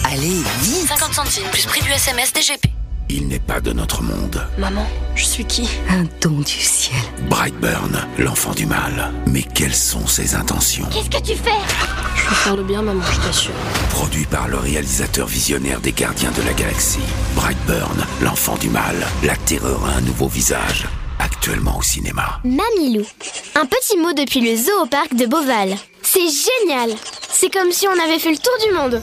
Speaker 9: Allez, vite
Speaker 10: 50 centimes plus prix du SMS DGP.
Speaker 3: Il n'est pas de notre monde.
Speaker 26: Maman, je suis qui?
Speaker 8: Un don du ciel.
Speaker 3: Brightburn, l'enfant du mal. Mais quelles sont ses intentions?
Speaker 12: Qu'est-ce que tu fais?
Speaker 26: Je veux faire le bien, maman, je t'assure.
Speaker 3: Produit par le réalisateur visionnaire des Gardiens de la Galaxie. Brightburn, l'enfant du mal. La terreur a un nouveau visage. Actuellement au cinéma.
Speaker 12: Mamilou. Un petit mot depuis le zoo au parc de Beauval. C'est génial C'est comme si on avait fait le tour du monde.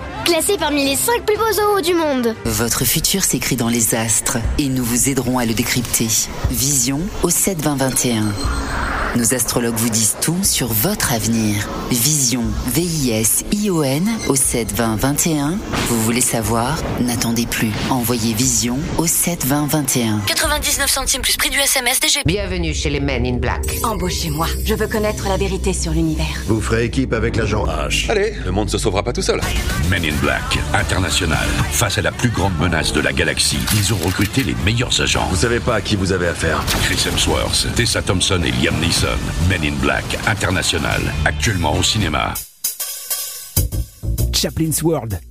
Speaker 12: Classé parmi les 5 plus beaux zoos du monde.
Speaker 9: Votre futur s'écrit dans les astres et nous vous aiderons à le décrypter. Vision au 7 20 21. Nos astrologues vous disent tout sur votre avenir. Vision, V-I-S-I-O-N au 7 20 21. Vous voulez savoir? N'attendez plus. Envoyez Vision au 7 20 21.
Speaker 26: 99 centimes plus prix du SMS DGP.
Speaker 22: Bienvenue chez les Men in Black. Embauchez-moi. Je veux connaître la vérité sur l'univers.
Speaker 16: Vous ferez équipe avec l'agent H.
Speaker 27: Allez, le monde se sauvera pas tout seul.
Speaker 11: Men in Black, international. Face à la plus grande menace de la galaxie, ils ont recruté les meilleurs agents.
Speaker 16: Vous savez pas à qui vous avez affaire.
Speaker 11: Chris Hemsworth, Tessa Thompson et Liam Neeson. Men in Black, international. Actuellement au cinéma.
Speaker 28: Chaplin's World.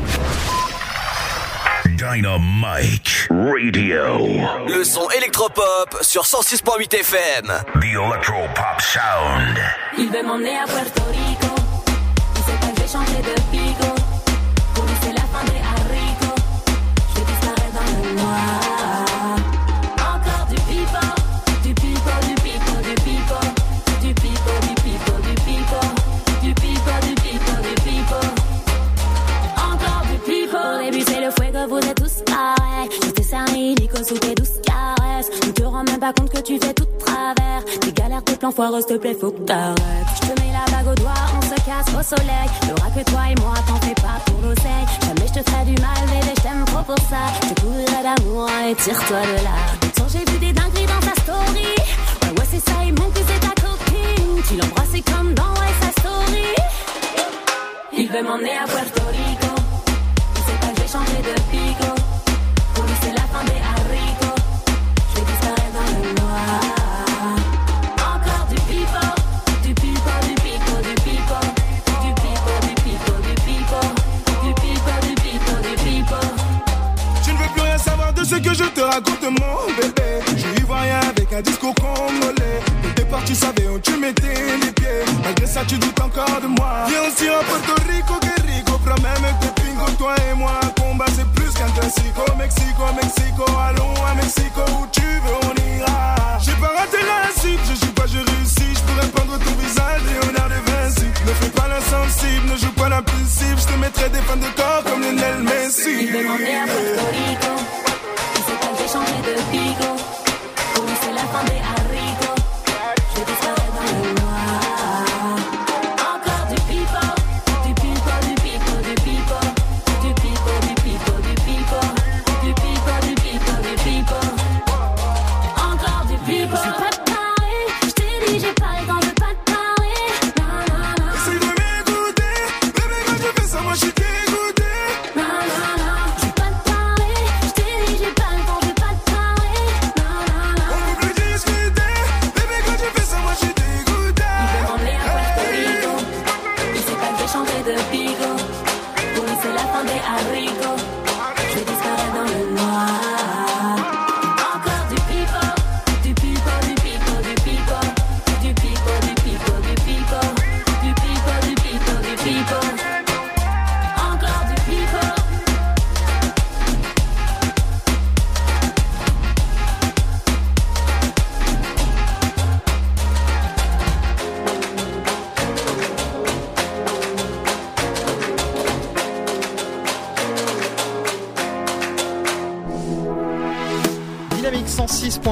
Speaker 11: Dynamite Radio.
Speaker 2: Le son électropop sur 106.8 FM.
Speaker 11: The Electropop Sound.
Speaker 23: Il veut m'emmener à Puerto Rico. Il sait pas que je vais changer de pico. Pour lui, c'est la fin des haricots. Je vais disparaître dans le noir. Compte que tu fais tout de travers. Tes galères, tes plans foireux, s'il te plaît, faut que t'arrêtes. Je te mets la bague au doigt, on se casse au soleil. Y'aura que toi et moi, t'en fais pas pour l'oseille. Jamais je te ferai du mal, bébé, je t'aime trop pour ça. Je couvrirai d'amour et tire-toi de là. Tant j'ai vu des dingueries dans ta story. Ouais, ouais, c'est ça, il manque que c'est ta copine. Tu l'embrasses comme dans ouais, sa story. Il veut m'emmener à Puerto Rico. Il sait pas vais changer de pico. Pour lui, c'est la fin des
Speaker 29: Mexico, Mexico, allons à Mexico. Où tu veux, on ira. Je joue pas, je réussis. Je pourrais prendre ton visage, Léonard de Vinci. Ne fais pas l'insensible, ne joue pas l'impulsive. Je te mettrai des fans de corps comme Lionel Messi.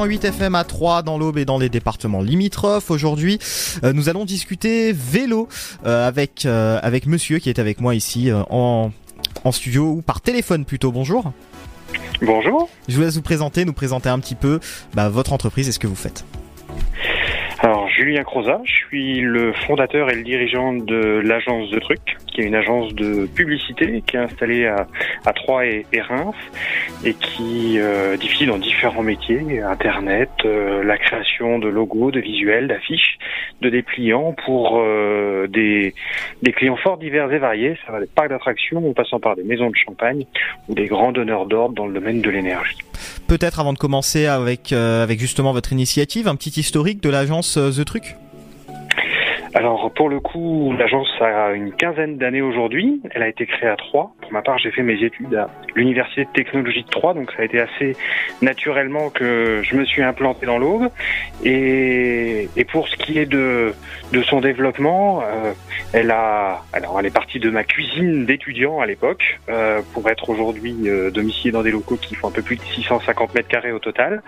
Speaker 6: 106.8 FM à 3 dans l'Aube et dans les départements limitrophes. Aujourd'hui, euh, nous allons discuter vélo euh, avec euh, avec monsieur qui est avec moi ici en en studio ou par téléphone plutôt. Bonjour.
Speaker 30: Bonjour.
Speaker 6: Je vous laisse vous présenter, nous présenter un petit peu bah, votre entreprise et ce que vous faites.
Speaker 30: Alors, Julien Croza, je suis le fondateur et le dirigeant de l'agence de Truc, qui est une agence de publicité qui est installée à, Troyes et, et Reims et qui euh, diffuse dans différents métiers, Internet, euh, la création de logos, de visuels, d'affiches, de dépliants pour euh, des, des clients fort divers et variés. Ça va des parcs d'attractions en passant par des maisons de champagne ou des grands donneurs d'ordre dans le domaine de l'énergie.
Speaker 6: Peut-être avant de commencer avec euh, avec justement votre initiative, un petit historique de l'agence euh, The Truc?
Speaker 30: Alors pour le coup, l'agence a une quinzaine d'années aujourd'hui. Elle a été créée à Troyes. Pour ma part, j'ai fait mes études à l'université de technologie de Troyes, donc ça a été assez naturellement que je me suis implanté dans l'Aube. Et, pour ce qui est de, son développement, euh, elle a, alors elle est partie de ma cuisine d'étudiant à l'époque euh, pour être aujourd'hui euh, domiciliée dans des locaux qui font un peu plus de 650 mètres carrés au total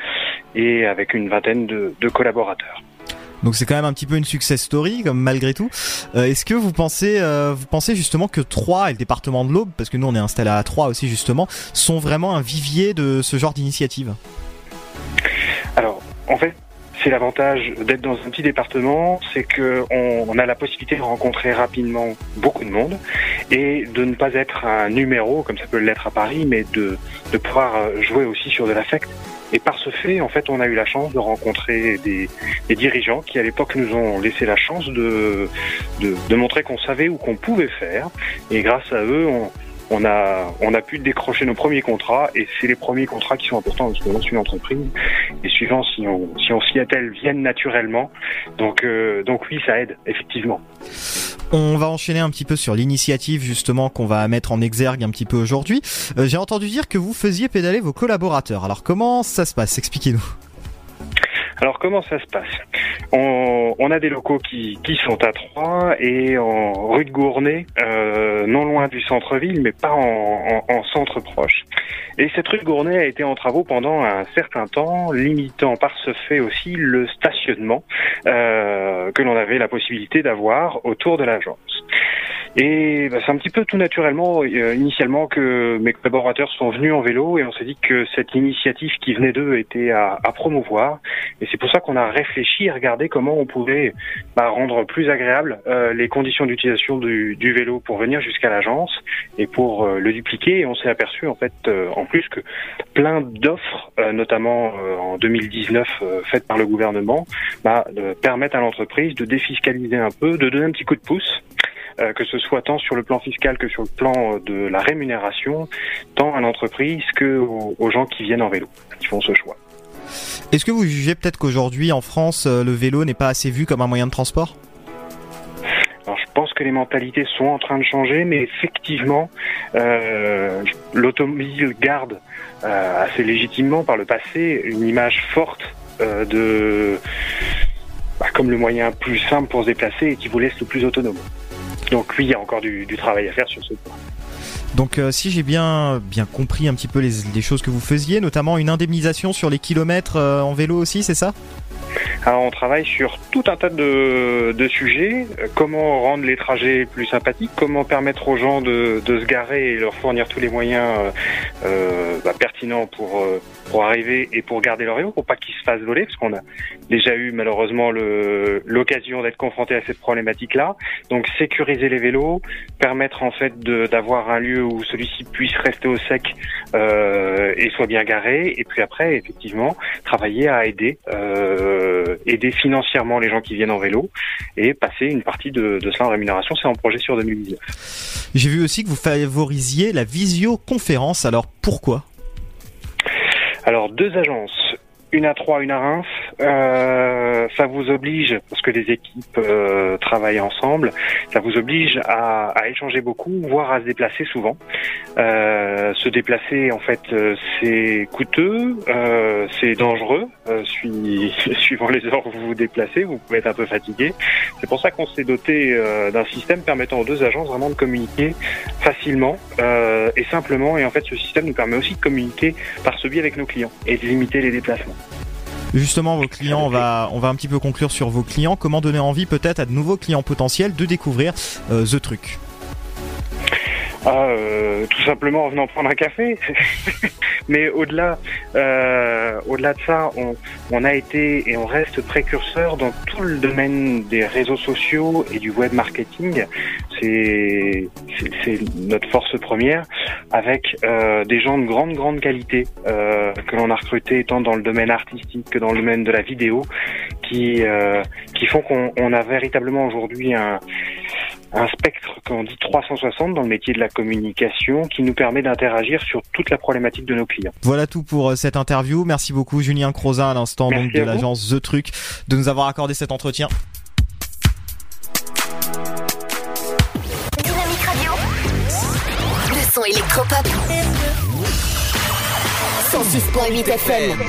Speaker 30: et avec une vingtaine de collaborateurs.
Speaker 6: Donc c'est quand même un petit peu une success story, malgré tout. Euh, Est-ce que vous pensez, euh, vous pensez justement que Troyes et le département de l'Aube, parce que nous on est installé à Troyes aussi justement, sont vraiment un vivier de ce genre d'initiative?
Speaker 30: Alors, en fait, c'est l'avantage d'être dans un petit département, c'est que on, on a la possibilité de rencontrer rapidement beaucoup de monde et de ne pas être un numéro comme ça peut l'être à Paris, mais de, de pouvoir jouer aussi sur de l'affect. Et par ce fait, en fait, on a eu la chance de rencontrer des, dirigeants qui, à l'époque, nous ont laissé la chance de, de, de montrer qu'on savait ou qu'on pouvait faire. Et grâce à eux, on, on a, on a pu décrocher nos premiers contrats et c'est les premiers contrats qui sont importants parce je suis une entreprise et suivant si on, si s'y attelle, viennent naturellement. Donc, euh, donc oui, ça aide, effectivement.
Speaker 6: On va enchaîner un petit peu sur l'initiative justement qu'on va mettre en exergue un petit peu aujourd'hui. Euh, J'ai entendu dire que vous faisiez pédaler vos collaborateurs. Alors comment ça se passe? Expliquez-nous.
Speaker 30: Alors comment ça se passe? On, a des locaux qui, sont à Troyes et en rue de Gournay, euh, non loin du centre-ville, mais pas en centre proche. Et cette rue de Gournay a été en travaux pendant un certain temps, limitant par ce fait aussi le stationnement euh, que l'on avait la possibilité d'avoir autour de l'agence. Et bah, c'est un petit peu tout naturellement, euh, initialement, que mes collaborateurs sont venus en vélo et on s'est dit que cette initiative qui venait d'eux était à, à promouvoir. Et c'est pour ça qu'on a réfléchi et regardé comment on pouvait bah, rendre plus agréable euh, les conditions d'utilisation du, du vélo pour venir jusqu'à l'agence et pour euh, le dupliquer. Et on s'est aperçu en fait, euh, en plus que plein d'offres, euh, notamment euh, en 2019 euh, faites par le gouvernement, bah, permettent à l'entreprise de défiscaliser un peu, de donner un petit coup de pouce que ce soit tant sur le plan fiscal que sur le plan euh, de la rémunération, tant à l'entreprise que aux, aux gens qui viennent en vélo, qui font ce choix.
Speaker 6: Est-ce que vous jugez peut-être qu'aujourd'hui en France euh, le vélo n'est pas assez vu comme un moyen de transport?
Speaker 30: Alors je pense que les mentalités sont en train de changer, mais effectivement, euh, l'automobile garde euh, assez légitimement par le passé une image forte euh, de bah, comme le moyen plus simple pour se déplacer et qui vous laisse le plus autonome. Donc oui, il y a encore du, du travail à faire sur ce point.
Speaker 6: Donc euh, si j'ai bien bien compris un petit peu les, les choses que vous faisiez, notamment une indemnisation sur les kilomètres euh, en vélo aussi, c'est ça?
Speaker 30: Alors on travaille sur tout un tas de, de sujets. Euh, Comment rendre les trajets plus sympathiques Comment permettre aux gens de, de se garer et leur fournir tous les moyens bah, pertinents pour pour arriver et pour garder leur vélo, pour pas qu'ils se fassent voler, parce qu'on a déjà eu malheureusement l'occasion d'être confronté à cette problématique-là. Donc sécuriser les vélos, permettre en fait d'avoir un lieu où celui-ci puisse rester au sec euh, et soit bien garé, et puis après effectivement travailler à aider, euh, aider financièrement les gens qui viennent en vélo et passer une partie de, de cela en rémunération. C'est en projet sur 2019.
Speaker 6: J'ai vu aussi que vous favorisiez la visioconférence. Alors pourquoi?
Speaker 30: Alors deux agences, une à Troyes, une à Reims. Euh, ça vous oblige, parce que les équipes euh, travaillent ensemble, ça vous oblige à, à échanger beaucoup, voire à se déplacer souvent. Euh, se déplacer, en fait, euh, c'est coûteux, euh, c'est dangereux. Euh, sui- <laughs> suivant les heures où vous vous déplacez, vous pouvez être un peu fatigué. C'est pour ça qu'on s'est doté d'un système permettant aux deux agences vraiment de communiquer facilement et simplement. Et en fait, ce système nous permet aussi de communiquer par ce biais avec nos clients et de limiter les déplacements.
Speaker 6: Justement, vos clients, on va, on va un petit peu conclure sur vos clients. Comment donner envie peut-être à de nouveaux clients potentiels de découvrir euh, The Truc?
Speaker 30: Ah, euh, tout simplement en venant prendre un café. <laughs> Mais au-delà, euh, au-delà de ça, on, on a été et on reste précurseur dans tout le domaine des réseaux sociaux et du web marketing. C'est, notre force première, avec euh, des gens de grande grande qualité euh, que l'on a recrutés tant dans le domaine artistique que dans le domaine de la vidéo, qui euh, qui font qu'on on a véritablement aujourd'hui un un spectre qu'on dit 360 dans le métier de la communication qui nous permet d'interagir sur toute la problématique de nos clients.
Speaker 6: Voilà tout pour euh, cette interview. Merci beaucoup Julien Crozin à l'instant donc de l'agence The Truc de nous avoir accordé cet entretien.
Speaker 12: Dynamique Radio. Le son électropop. 106.8 FM.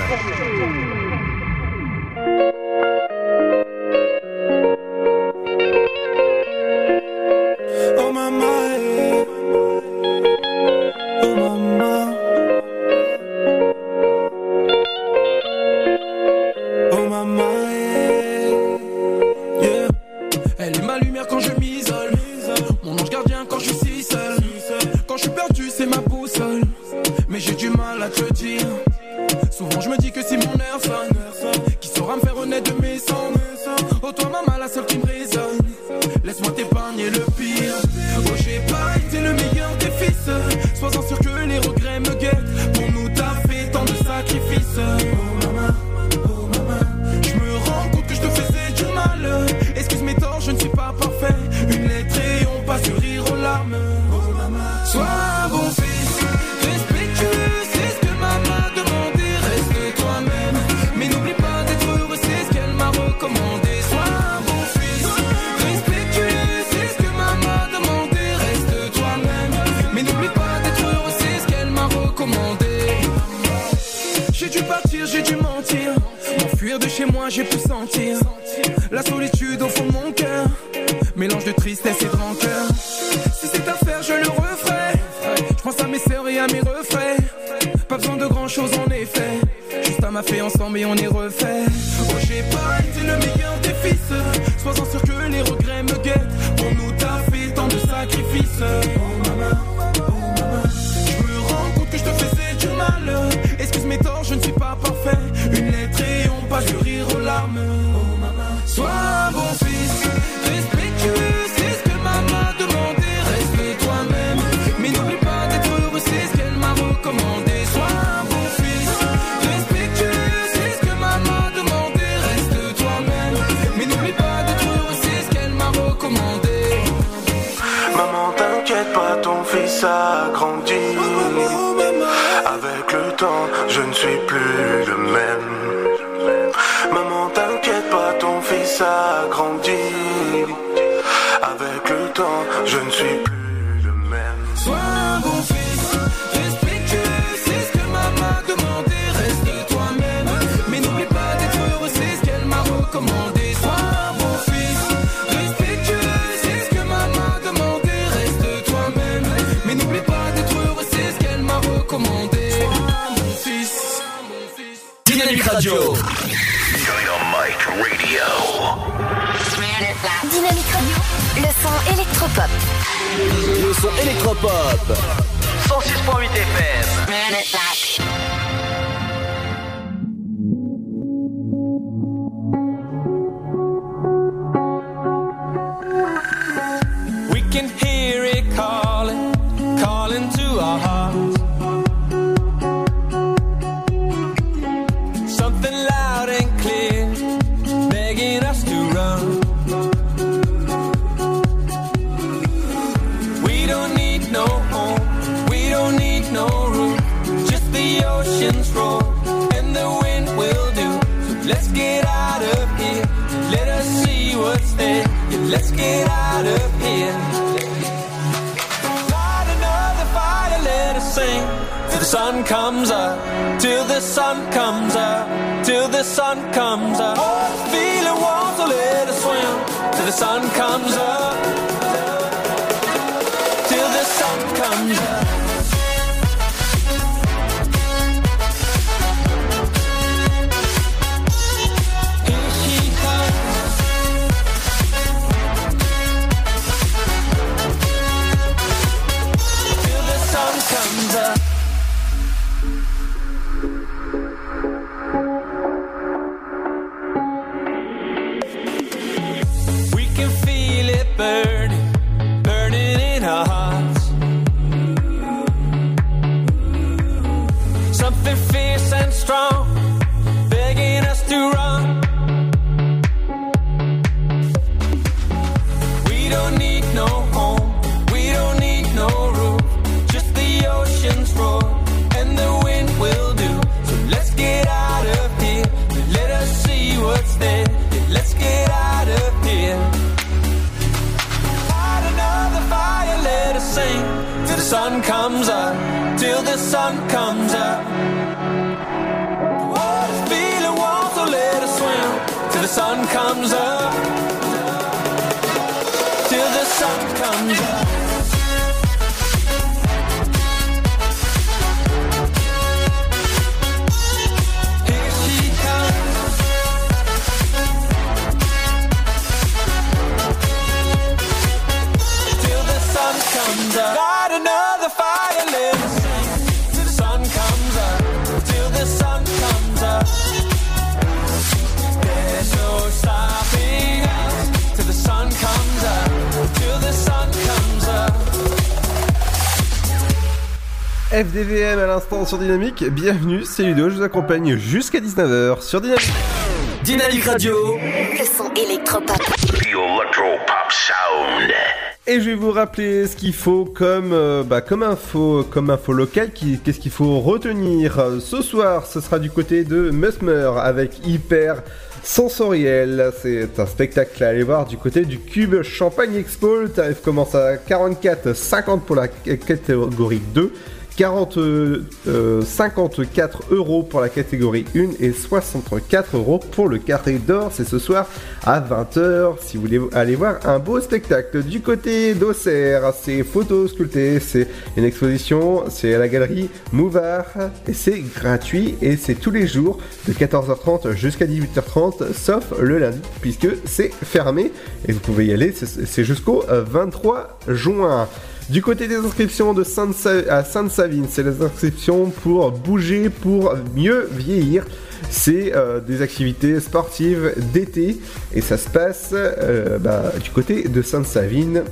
Speaker 29: Je me dis que si mon air j'ai pu sentir la solitude au fond de mon cœur. Mélange de tristesse et de rancœur. Si c'est à faire, je le referai. Je pense à mes sœurs et à mes refrains. Pas besoin de grand chose en effet. Juste à ma ensemble et on est refait. Oh, j'ai pas été le meilleur des fils. Sois-en sûr que les regrets me guettent. Pour nous, t'as fait tant de sacrifices.
Speaker 18: Dynamique Radio.
Speaker 12: Dynamique Radio. Le son électropop.
Speaker 18: Le son électropop. 106.8 FM.
Speaker 29: Comes up, till the sun comes up, till the sun comes up. Feeling warm, so let us swim till the sun comes up,
Speaker 5: sur Dynamique, bienvenue, c'est Ludo, je vous accompagne jusqu'à 19h sur Dynamique.
Speaker 31: Dynamique Radio.
Speaker 1: Le son électropop.
Speaker 5: Et je vais vous rappeler ce qu'il faut comme, euh, bah, comme info, comme info locale, qui- qu'est-ce qu'il faut retenir. Ce soir, ce sera du côté de Mesmer avec Hyper Sensoriel. C'est un spectacle à aller voir du côté du Cube Champagne Expo. Le tarif commence à 44,50 pour la catégorie 2. 40, euh, euh, 54 euros pour la catégorie 1 et 64 euros pour le carré d'or. C'est ce soir à 20h si vous voulez aller voir un beau spectacle. Du côté d'Auxerre, c'est photos sculptées, c'est une exposition, c'est à la galerie Mouvard et c'est gratuit et c'est tous les jours de 14h30 jusqu'à 18h30 sauf le lundi puisque c'est fermé et vous pouvez y aller, c'est jusqu'au euh, 23 juin. Du côté des inscriptions de Sainte à Sainte-Savine, c'est les inscriptions pour bouger, pour mieux vieillir. C'est euh, des activités sportives d'été et ça se passe euh, bah, du côté de Sainte-Savine.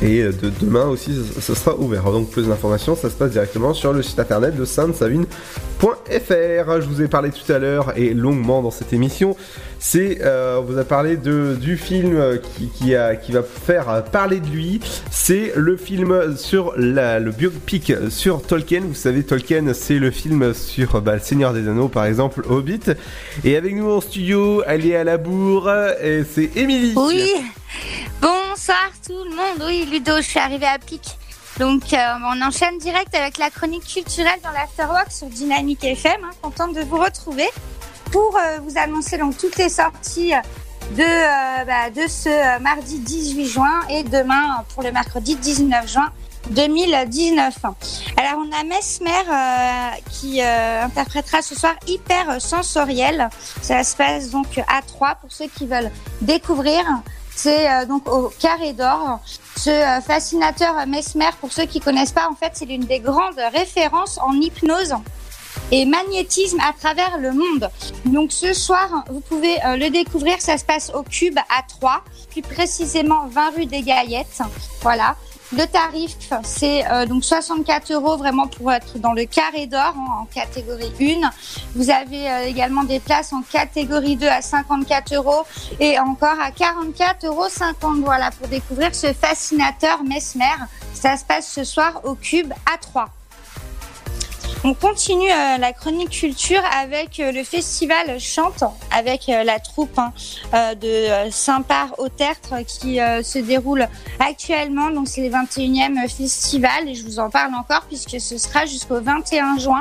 Speaker 5: Et euh, de demain aussi, ce- sera ouvert. Donc plus d'informations, ça se passe directement sur le site internet de sainte-savine.fr. Je vous ai parlé tout à l'heure et longuement dans cette émission. C'est, euh, on vous a parlé du film euh, qui, qui, va faire euh, parler de lui. C'est le film sur le biopic sur Tolkien. Vous savez, Tolkien, c'est le film sur bah, le Seigneur des Anneaux, par exemple, Hobbit. Et avec nous en studio, elle est à la bourre, et c'est Émilie.
Speaker 32: Oui, bonsoir tout le monde. Oui, Ludo, je suis arrivée à pic. Donc, on enchaîne direct avec la chronique culturelle dans l'Afterwork sur Dynamique FM. Hein, contente de vous retrouver pour euh, vous annoncer donc toutes les sorties de, euh, bah, de ce euh, mardi 18 juin et demain pour le mercredi 19 juin 2019. Alors, on a Mesmer qui interprétera ce soir Hyper Sensoriel. Ça se passe donc à 3 pour ceux qui veulent découvrir. C'est donc au Carré d'Or. Ce fascinateur Mesmer, pour ceux qui connaissent pas, en fait, c'est l'une des grandes références en hypnose et magnétisme à travers le monde. Donc ce soir, vous pouvez euh, le découvrir, ça se passe au Cube à 3, plus précisément 20 rue des Gaillettes. Voilà. Le tarif, c'est euh, donc 64 euros vraiment pour être dans le carré d'or hein, en catégorie 1. Vous avez euh, également des places en catégorie 2 à 54 euros et encore à 44,50 euros. Voilà pour découvrir ce fascinateur Mesmer. Ça se passe ce soir au Cube à 3. On continue euh, la chronique culture avec euh, le festival Chante, avec euh, la troupe hein, de Saint-Par au Tertre qui se déroule actuellement. Donc c'est le 21e festival et je vous en parle encore puisque ce sera jusqu'au 21 juin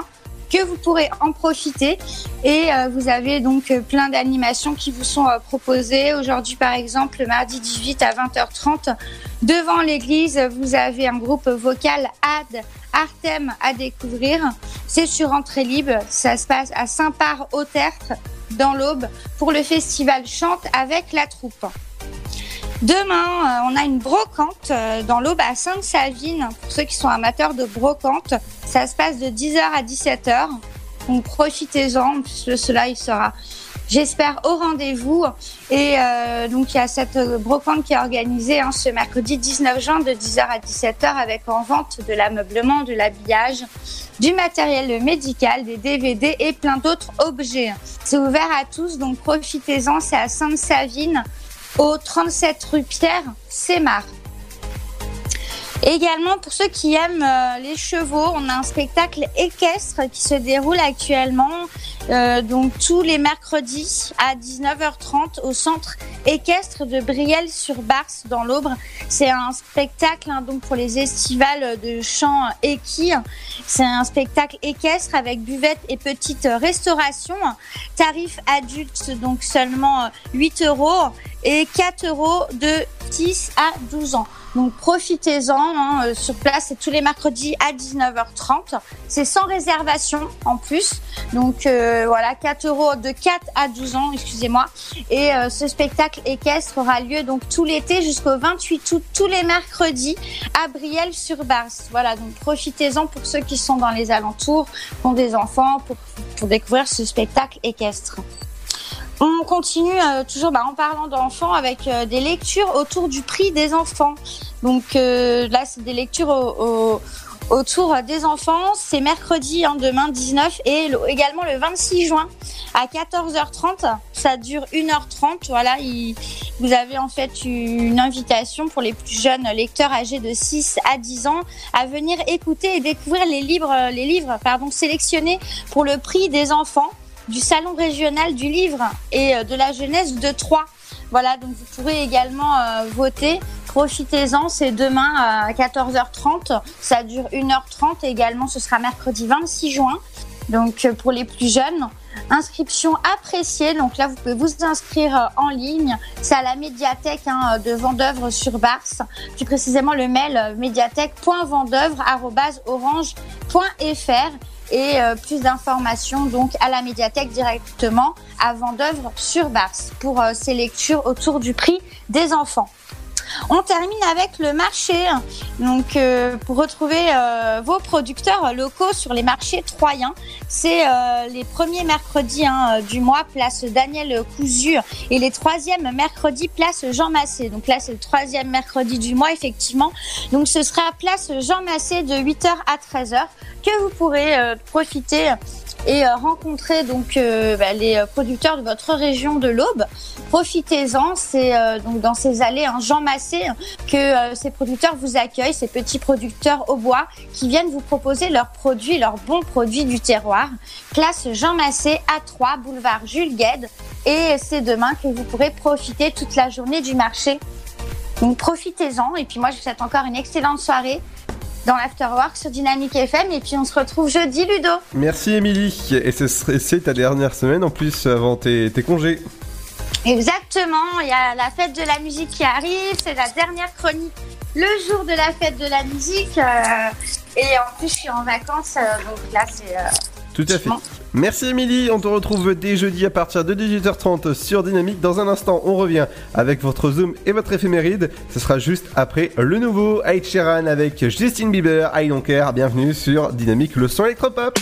Speaker 32: que vous pourrez en profiter. Et vous avez donc plein d'animations qui vous sont proposées. Aujourd'hui, par exemple, le mardi 18 à 20h30, devant l'église, vous avez un groupe vocal Ad Artem à découvrir. C'est sur entrée libre. Ça se passe à Saint-Par-au-Tertre, dans l'Aube, pour le festival Chante avec la troupe. Demain, euh, on a une brocante euh, dans l'Aube à Sainte-Savine. Pour ceux qui sont amateurs de brocante, ça se passe de 10h à 17h. Donc profitez-en, puisque cela il sera, j'espère, au rendez-vous. Et euh, donc il y a cette euh, brocante qui est organisée hein, ce mercredi 19 juin de 10h à 17h avec en vente de l'ameublement, de l'habillage, du matériel médical, des DVD et plein d'autres objets. C'est ouvert à tous, donc profitez-en. C'est à Sainte-Savine au 37 rue Pierre Sémar. Également, pour ceux qui aiment euh, les chevaux, on a un spectacle équestre qui se déroule actuellement euh, donc tous les mercredis à 19h30 au centre équestre de Brielle-sur-Barse dans l'Aube. C'est un spectacle hein, donc pour les estivales de chant équis. C'est un spectacle équestre avec buvette et petite restauration. Tarif adulte donc seulement 8 euros et 4 euros de 6 à 12 ans. Donc profitez-en hein, euh, sur place, c'est tous les mercredis à 19h30. C'est sans réservation en plus. Donc euh, voilà, 4 euros de 4 à 12 ans, excusez-moi. Et euh, ce spectacle équestre aura lieu donc tout l'été jusqu'au 28 août, tous les mercredis à Brielle-sur-Barse. Voilà, donc profitez-en pour ceux qui sont dans les alentours, qui ont des enfants, pour, pour découvrir ce spectacle équestre. On continue euh, toujours bah, en parlant d'enfants avec euh, des lectures autour du prix des enfants. Donc euh, là, c'est des lectures au- au- autour des enfants. C'est mercredi, hein, demain 19 et le- également le 26 juin à 14h30. Ça dure 1h30. Voilà, il- vous avez en fait une invitation pour les plus jeunes lecteurs âgés de 6 à 10 ans à venir écouter et découvrir les livres, les livres sélectionnés pour le prix des enfants du Salon régional du livre et euh, de la jeunesse de Troyes. Voilà, donc vous pourrez également euh, voter. Profitez-en, c'est demain à 14h30. Ça dure 1h30 et également ce sera mercredi 26 juin. Donc euh, pour les plus jeunes, inscription appréciée. Donc là, vous pouvez vous inscrire en ligne. C'est à la médiathèque hein, de Vendœuvre sur Barse. Plus précisément, le mail médiathèque.vendœuvre.orange.fr et euh, plus d'informations donc à la médiathèque directement à Vendœuvre sur Barse pour euh, ces lectures autour du prix des enfants. On termine avec le marché. Donc, euh, pour retrouver euh, vos producteurs locaux sur les marchés troyens, c'est euh, les premiers mercredis hein, du mois, place Daniel Cousu, et les troisièmes mercredis, place Jean Massé. Donc là, c'est le troisième mercredi du mois, effectivement. Donc, ce sera place Jean Massé de 8h à 13h que vous pourrez profiter et euh, rencontrer donc euh, bah, les euh, producteurs de votre région de l'Aube. Profitez-en, c'est donc dans ces allées hein, Jean Massé que euh, ces producteurs vous accueillent, ces petits producteurs au bois qui viennent vous proposer leurs produits, leurs bons produits du terroir. Place Jean Massé à 3 boulevard Jules Gued et c'est demain que vous pourrez profiter toute la journée du marché. Donc profitez-en et puis moi je vous souhaite encore une excellente soirée dans l'Afterwork sur Dynamique FM et puis on se retrouve jeudi Ludo.
Speaker 5: Merci Émilie. Et c'est ta dernière semaine en plus avant tes, tes congés.
Speaker 32: Exactement, il y a la fête de la musique qui arrive, c'est la dernière chronique le jour de la fête de la musique euh, et en plus je suis en vacances euh, donc là c'est euh,
Speaker 5: Tout à fait. Merci Émilie, on te retrouve dès jeudi à partir de 18h30 sur Dynamique. Dans un instant, on revient avec votre Zoom et votre éphéméride. Ce sera juste après le nouveau Ed Sheeran avec Justin Bieber, I Don't Care. Bienvenue sur Dynamique, le son électropop.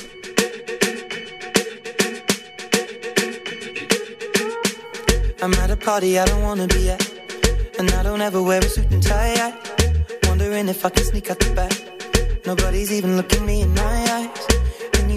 Speaker 25: I'm at a party I don't wanna be at. And I don't ever wear a suit and tie. Wondering if I can sneak out the back. Nobody's even looking me in my eyes.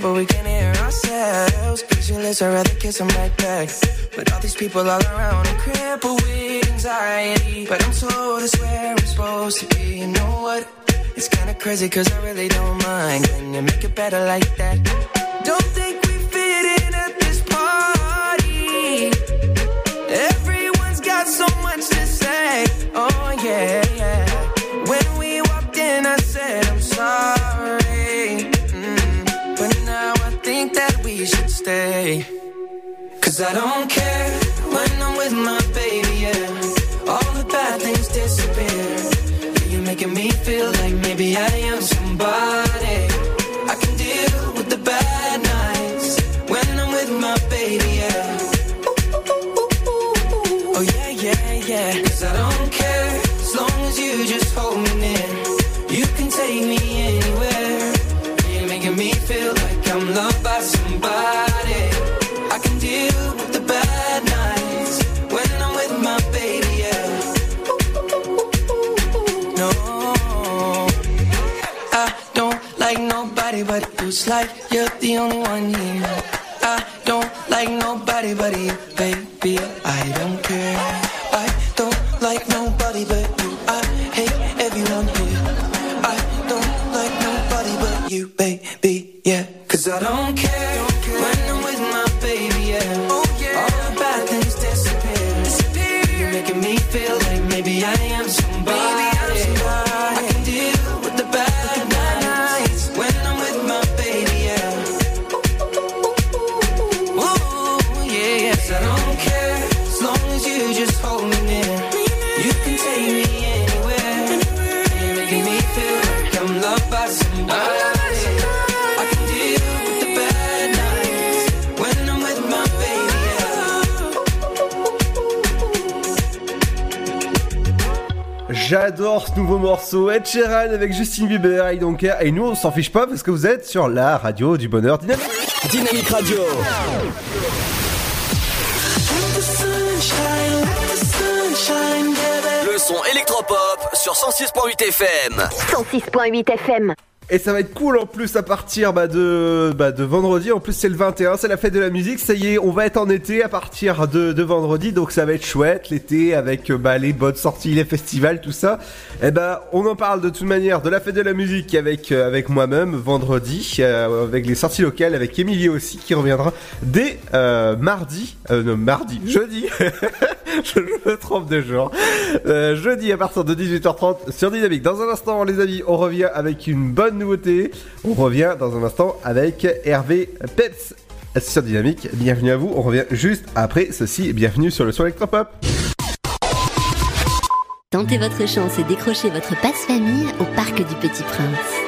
Speaker 25: But we can't hear ourselves. Pictureless, I'd rather kiss them right back. But all these people all around, I'm crippled with anxiety. But I'm told it's where I'm supposed to be. You know what? It's kinda crazy, cause I really don't mind. Can you make it better like that? Don't
Speaker 5: Sheeran avec Justin Bieber, I don't care. Et nous, on s'en fiche pas parce que vous êtes sur la radio du bonheur dynamique.
Speaker 2: Dynamique Radio. Le son électropop sur 106.8 FM.
Speaker 8: 106.8 FM.
Speaker 5: Et ça va être cool en plus à partir bah, de, bah, de vendredi. En plus, c'est le 21, c'est la fête de la musique. Ça y est, on va être en été à partir de, de vendredi. Donc ça va être chouette l'été avec euh, bah, les bonnes sorties, les festivals, tout ça. Et ben, on en parle de toute manière de la fête de la musique avec, euh, avec moi-même vendredi, euh, avec les sorties locales, avec Émilie aussi qui reviendra dès mardi. Non, mardi, jeudi. <laughs> <laughs> je, me trompe de jour. Euh, jeudi à partir de 18h30 sur Dynamique. Dans un instant, les amis, on revient avec une bonne nouveauté. On revient dans un instant avec Hervé Peps sur Dynamique. Bienvenue à vous. On revient juste après ceci. Bienvenue sur le son électropop.
Speaker 8: Tentez votre chance et décrochez votre passe-famille au Parc du Petit Prince.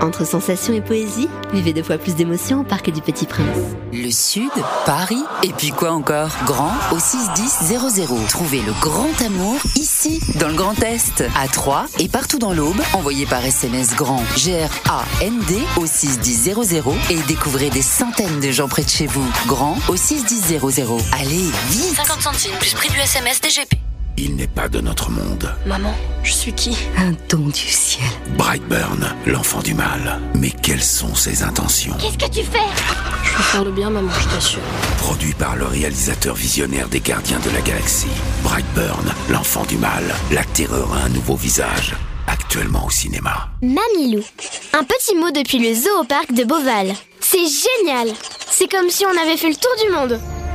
Speaker 8: Entre sensations et poésie, vivez deux fois plus d'émotions au Parc du Petit Prince.
Speaker 9: Le Sud, Paris, et puis quoi encore? Grand au 61000. Trouvez le grand amour ici, dans le Grand Est, à Troyes et partout dans l'Aube. Envoyez par SMS grand G-R-A-N-D au 61000 et découvrez des centaines de gens près de chez vous. Grand au 61000. Allez, vite
Speaker 10: 50 centimes plus prix du SMS DGP.
Speaker 19: Il n'est pas de notre monde.
Speaker 10: Maman, je suis qui?
Speaker 8: Un don du ciel.
Speaker 19: Brightburn, l'enfant du mal. Mais quelles sont ses intentions?
Speaker 10: Qu'est-ce que tu fais? Je veux faire le bien, maman, je t'assure.
Speaker 19: Produit par le réalisateur visionnaire des Gardiens de la Galaxie. Brightburn, l'enfant du mal. La terreur a un nouveau visage. Actuellement au cinéma.
Speaker 33: Mamilou. Un petit mot depuis le zoo au parc de Beauval. C'est génial C'est comme si on avait fait le tour du monde.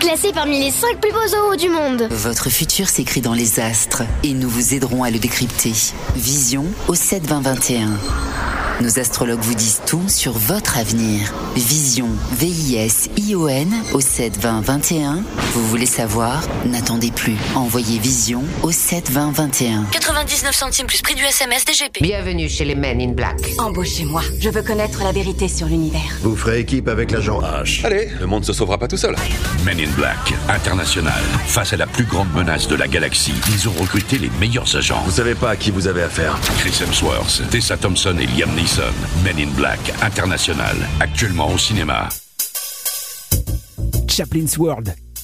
Speaker 33: Classé parmi les 5 plus beaux zoos du monde.
Speaker 9: Votre futur s'écrit dans les astres et nous vous aiderons à le décrypter. Vision au 7 20 21. Nos astrologues vous disent tout sur votre avenir. Vision, V-I-S-I-O-N au 7 20 21. Vous voulez savoir? N'attendez plus. Envoyez Vision au 7 20 21.
Speaker 10: 99 centimes plus prix du SMS DGP.
Speaker 22: Bienvenue chez les Men in Black. Embauchez-moi. Je veux connaître la vérité sur l'univers.
Speaker 16: Vous ferez équipe avec l'agent H.
Speaker 19: Allez, le monde se sauvera pas tout seul. Men in Black, international. Face à la plus grande menace de la galaxie, ils ont recruté les meilleurs agents.
Speaker 16: Vous savez pas à qui vous avez affaire.
Speaker 19: Chris Hemsworth, Tessa Thompson et Liam Neeson. Men in Black, international. Actuellement au cinéma.
Speaker 28: Chaplin's World,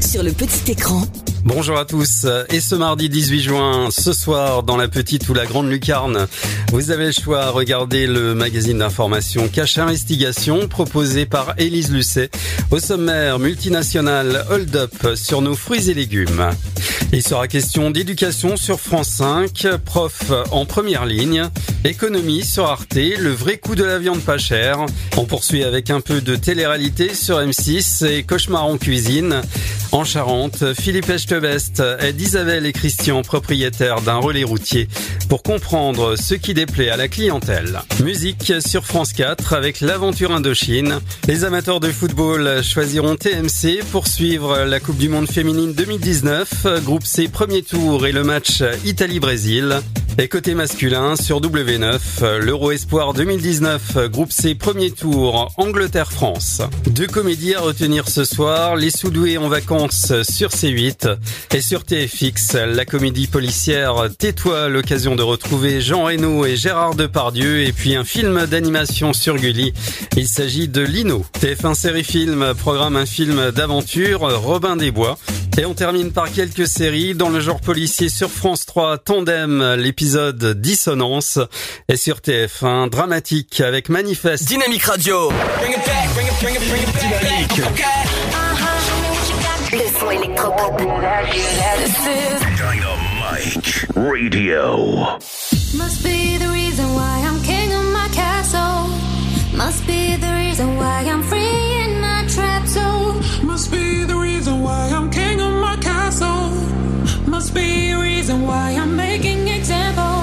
Speaker 12: Sur le petit écran.
Speaker 34: Bonjour à tous. Et ce mardi 18 juin, ce soir, dans la petite ou la grande lucarne, vous avez le choix. Regardez le magazine d'information Cache Investigation proposé par Élise Lucet. Au sommaire, multinational Hold Up sur nos fruits et légumes. Il sera question d'éducation sur France 5, prof en première ligne, économie sur Arte, le vrai coût de la viande pas chère. On poursuit avec un peu de télé-réalité sur M6 et cauchemar en cuisine. En Charente, Philippe Echtebest aide Isabelle et Christian, propriétaires d'un relais routier, pour comprendre ce qui déplaît à la clientèle. Musique sur France 4 avec l'aventure Indochine. Les amateurs de football choisiront TMC pour suivre la Coupe du Monde féminine 2019, groupe C premier tour et le match Italie-Brésil. Et côté masculin, sur W9, l'Euro Espoir 2019, groupe C premier tour, Angleterre-France. Deux comédies à retenir ce soir, Les Soudoués en vacances sur C8 et sur TFX, la comédie policière Tais-toi, l'occasion de retrouver Jean Reno et Gérard Depardieu et puis un film d'animation sur Gulli. Il s'agit de Lino. TF1 série film programme un film d'aventure, Robin des Bois. Et on termine par quelques séries dans le genre policier sur France 3, Tandem, l'épisode Dissonance et sur TF1, dramatique avec Manifeste.
Speaker 1: Dynamique Radio.
Speaker 35: Le son électro.
Speaker 12: l'électropop.
Speaker 19: Dynamite Radio.
Speaker 1: Must be the reason why I'm king of my castle. Must be the reason why I'm free
Speaker 36: be reason why I'm
Speaker 1: making examples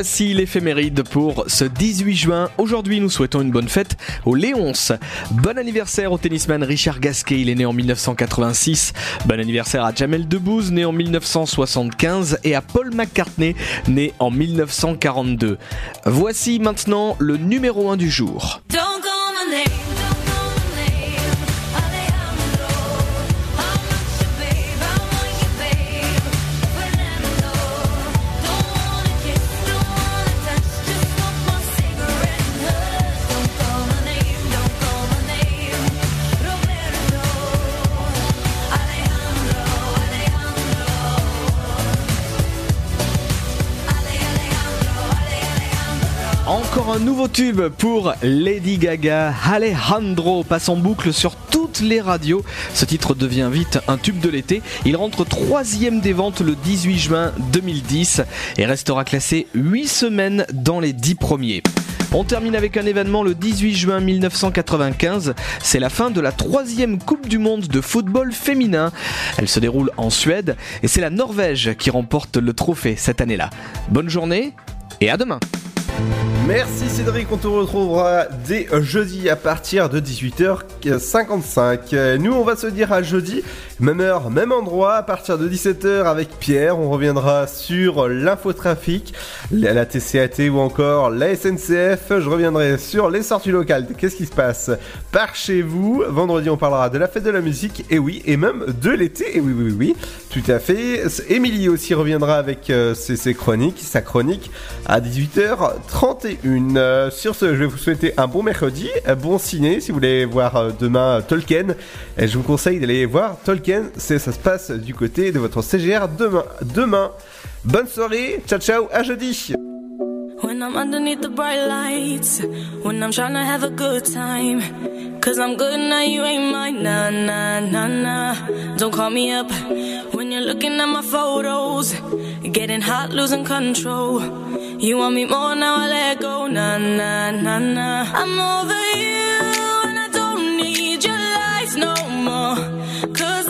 Speaker 37: voici l'éphéméride pour ce 18 juin. Aujourd'hui, nous souhaitons une bonne fête au Léonce. Bon anniversaire au tennisman Richard Gasquet, il est né en 1986. Bon anniversaire à Jamel Debbouze, né en 1975, et à Paul McCartney, né en 1942. Voici maintenant le numéro 1 du jour. Nouveau tube pour Lady Gaga. Alejandro passe en boucle sur toutes les radios. Ce titre devient vite un tube de l'été. Il rentre troisième des ventes le 18 juin 2010 et restera classé 8 semaines dans les 10 premiers. On termine avec un événement le 18 juin 1995. C'est la fin de la troisième Coupe du Monde de football féminin. Elle se déroule en Suède et c'est la Norvège qui remporte le trophée cette année-là. Bonne journée et à demain.
Speaker 5: Merci Cédric, on te retrouvera dès jeudi à partir de 18h55. Nous on va se dire à jeudi, même heure, même endroit, à partir de 17h avec Pierre. On reviendra sur l'infotrafic, la TCAT ou encore la SNCF. Je reviendrai sur les sorties locales. Qu'est-ce qui se passe par chez vous? Vendredi on parlera de la fête de la musique, et oui, et même de l'été, et oui, oui, oui, tout à fait. Émilie aussi reviendra avec euh, ses, ses chroniques, sa chronique à 18h31. Euh, sur ce, je vais vous souhaiter un bon mercredi, un bon ciné. Si vous voulez voir euh, demain euh, Tolkien, et je vous conseille d'aller voir Tolkien. C'est, ça se passe du côté de votre CGR demain. Demain. Bonne soirée, ciao ciao, à jeudi.
Speaker 1: When
Speaker 23: I'm underneath the bright lights. When I'm trying to have a good time. Cause I'm good now, you ain't mine. Nah, nah, nah, nah. Don't call me up when you're looking at my photos. Getting hot, losing control. You want me more now, I let go. Nah, nah, nah, nah. I'm over you, and I don't need your lies no more. Cause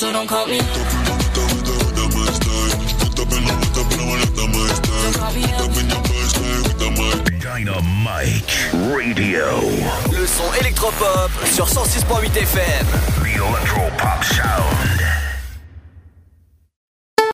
Speaker 23: So don't call me.
Speaker 16: Dynamite Radio.
Speaker 2: Le son électropop sur 106.8 FM.
Speaker 16: The Electropop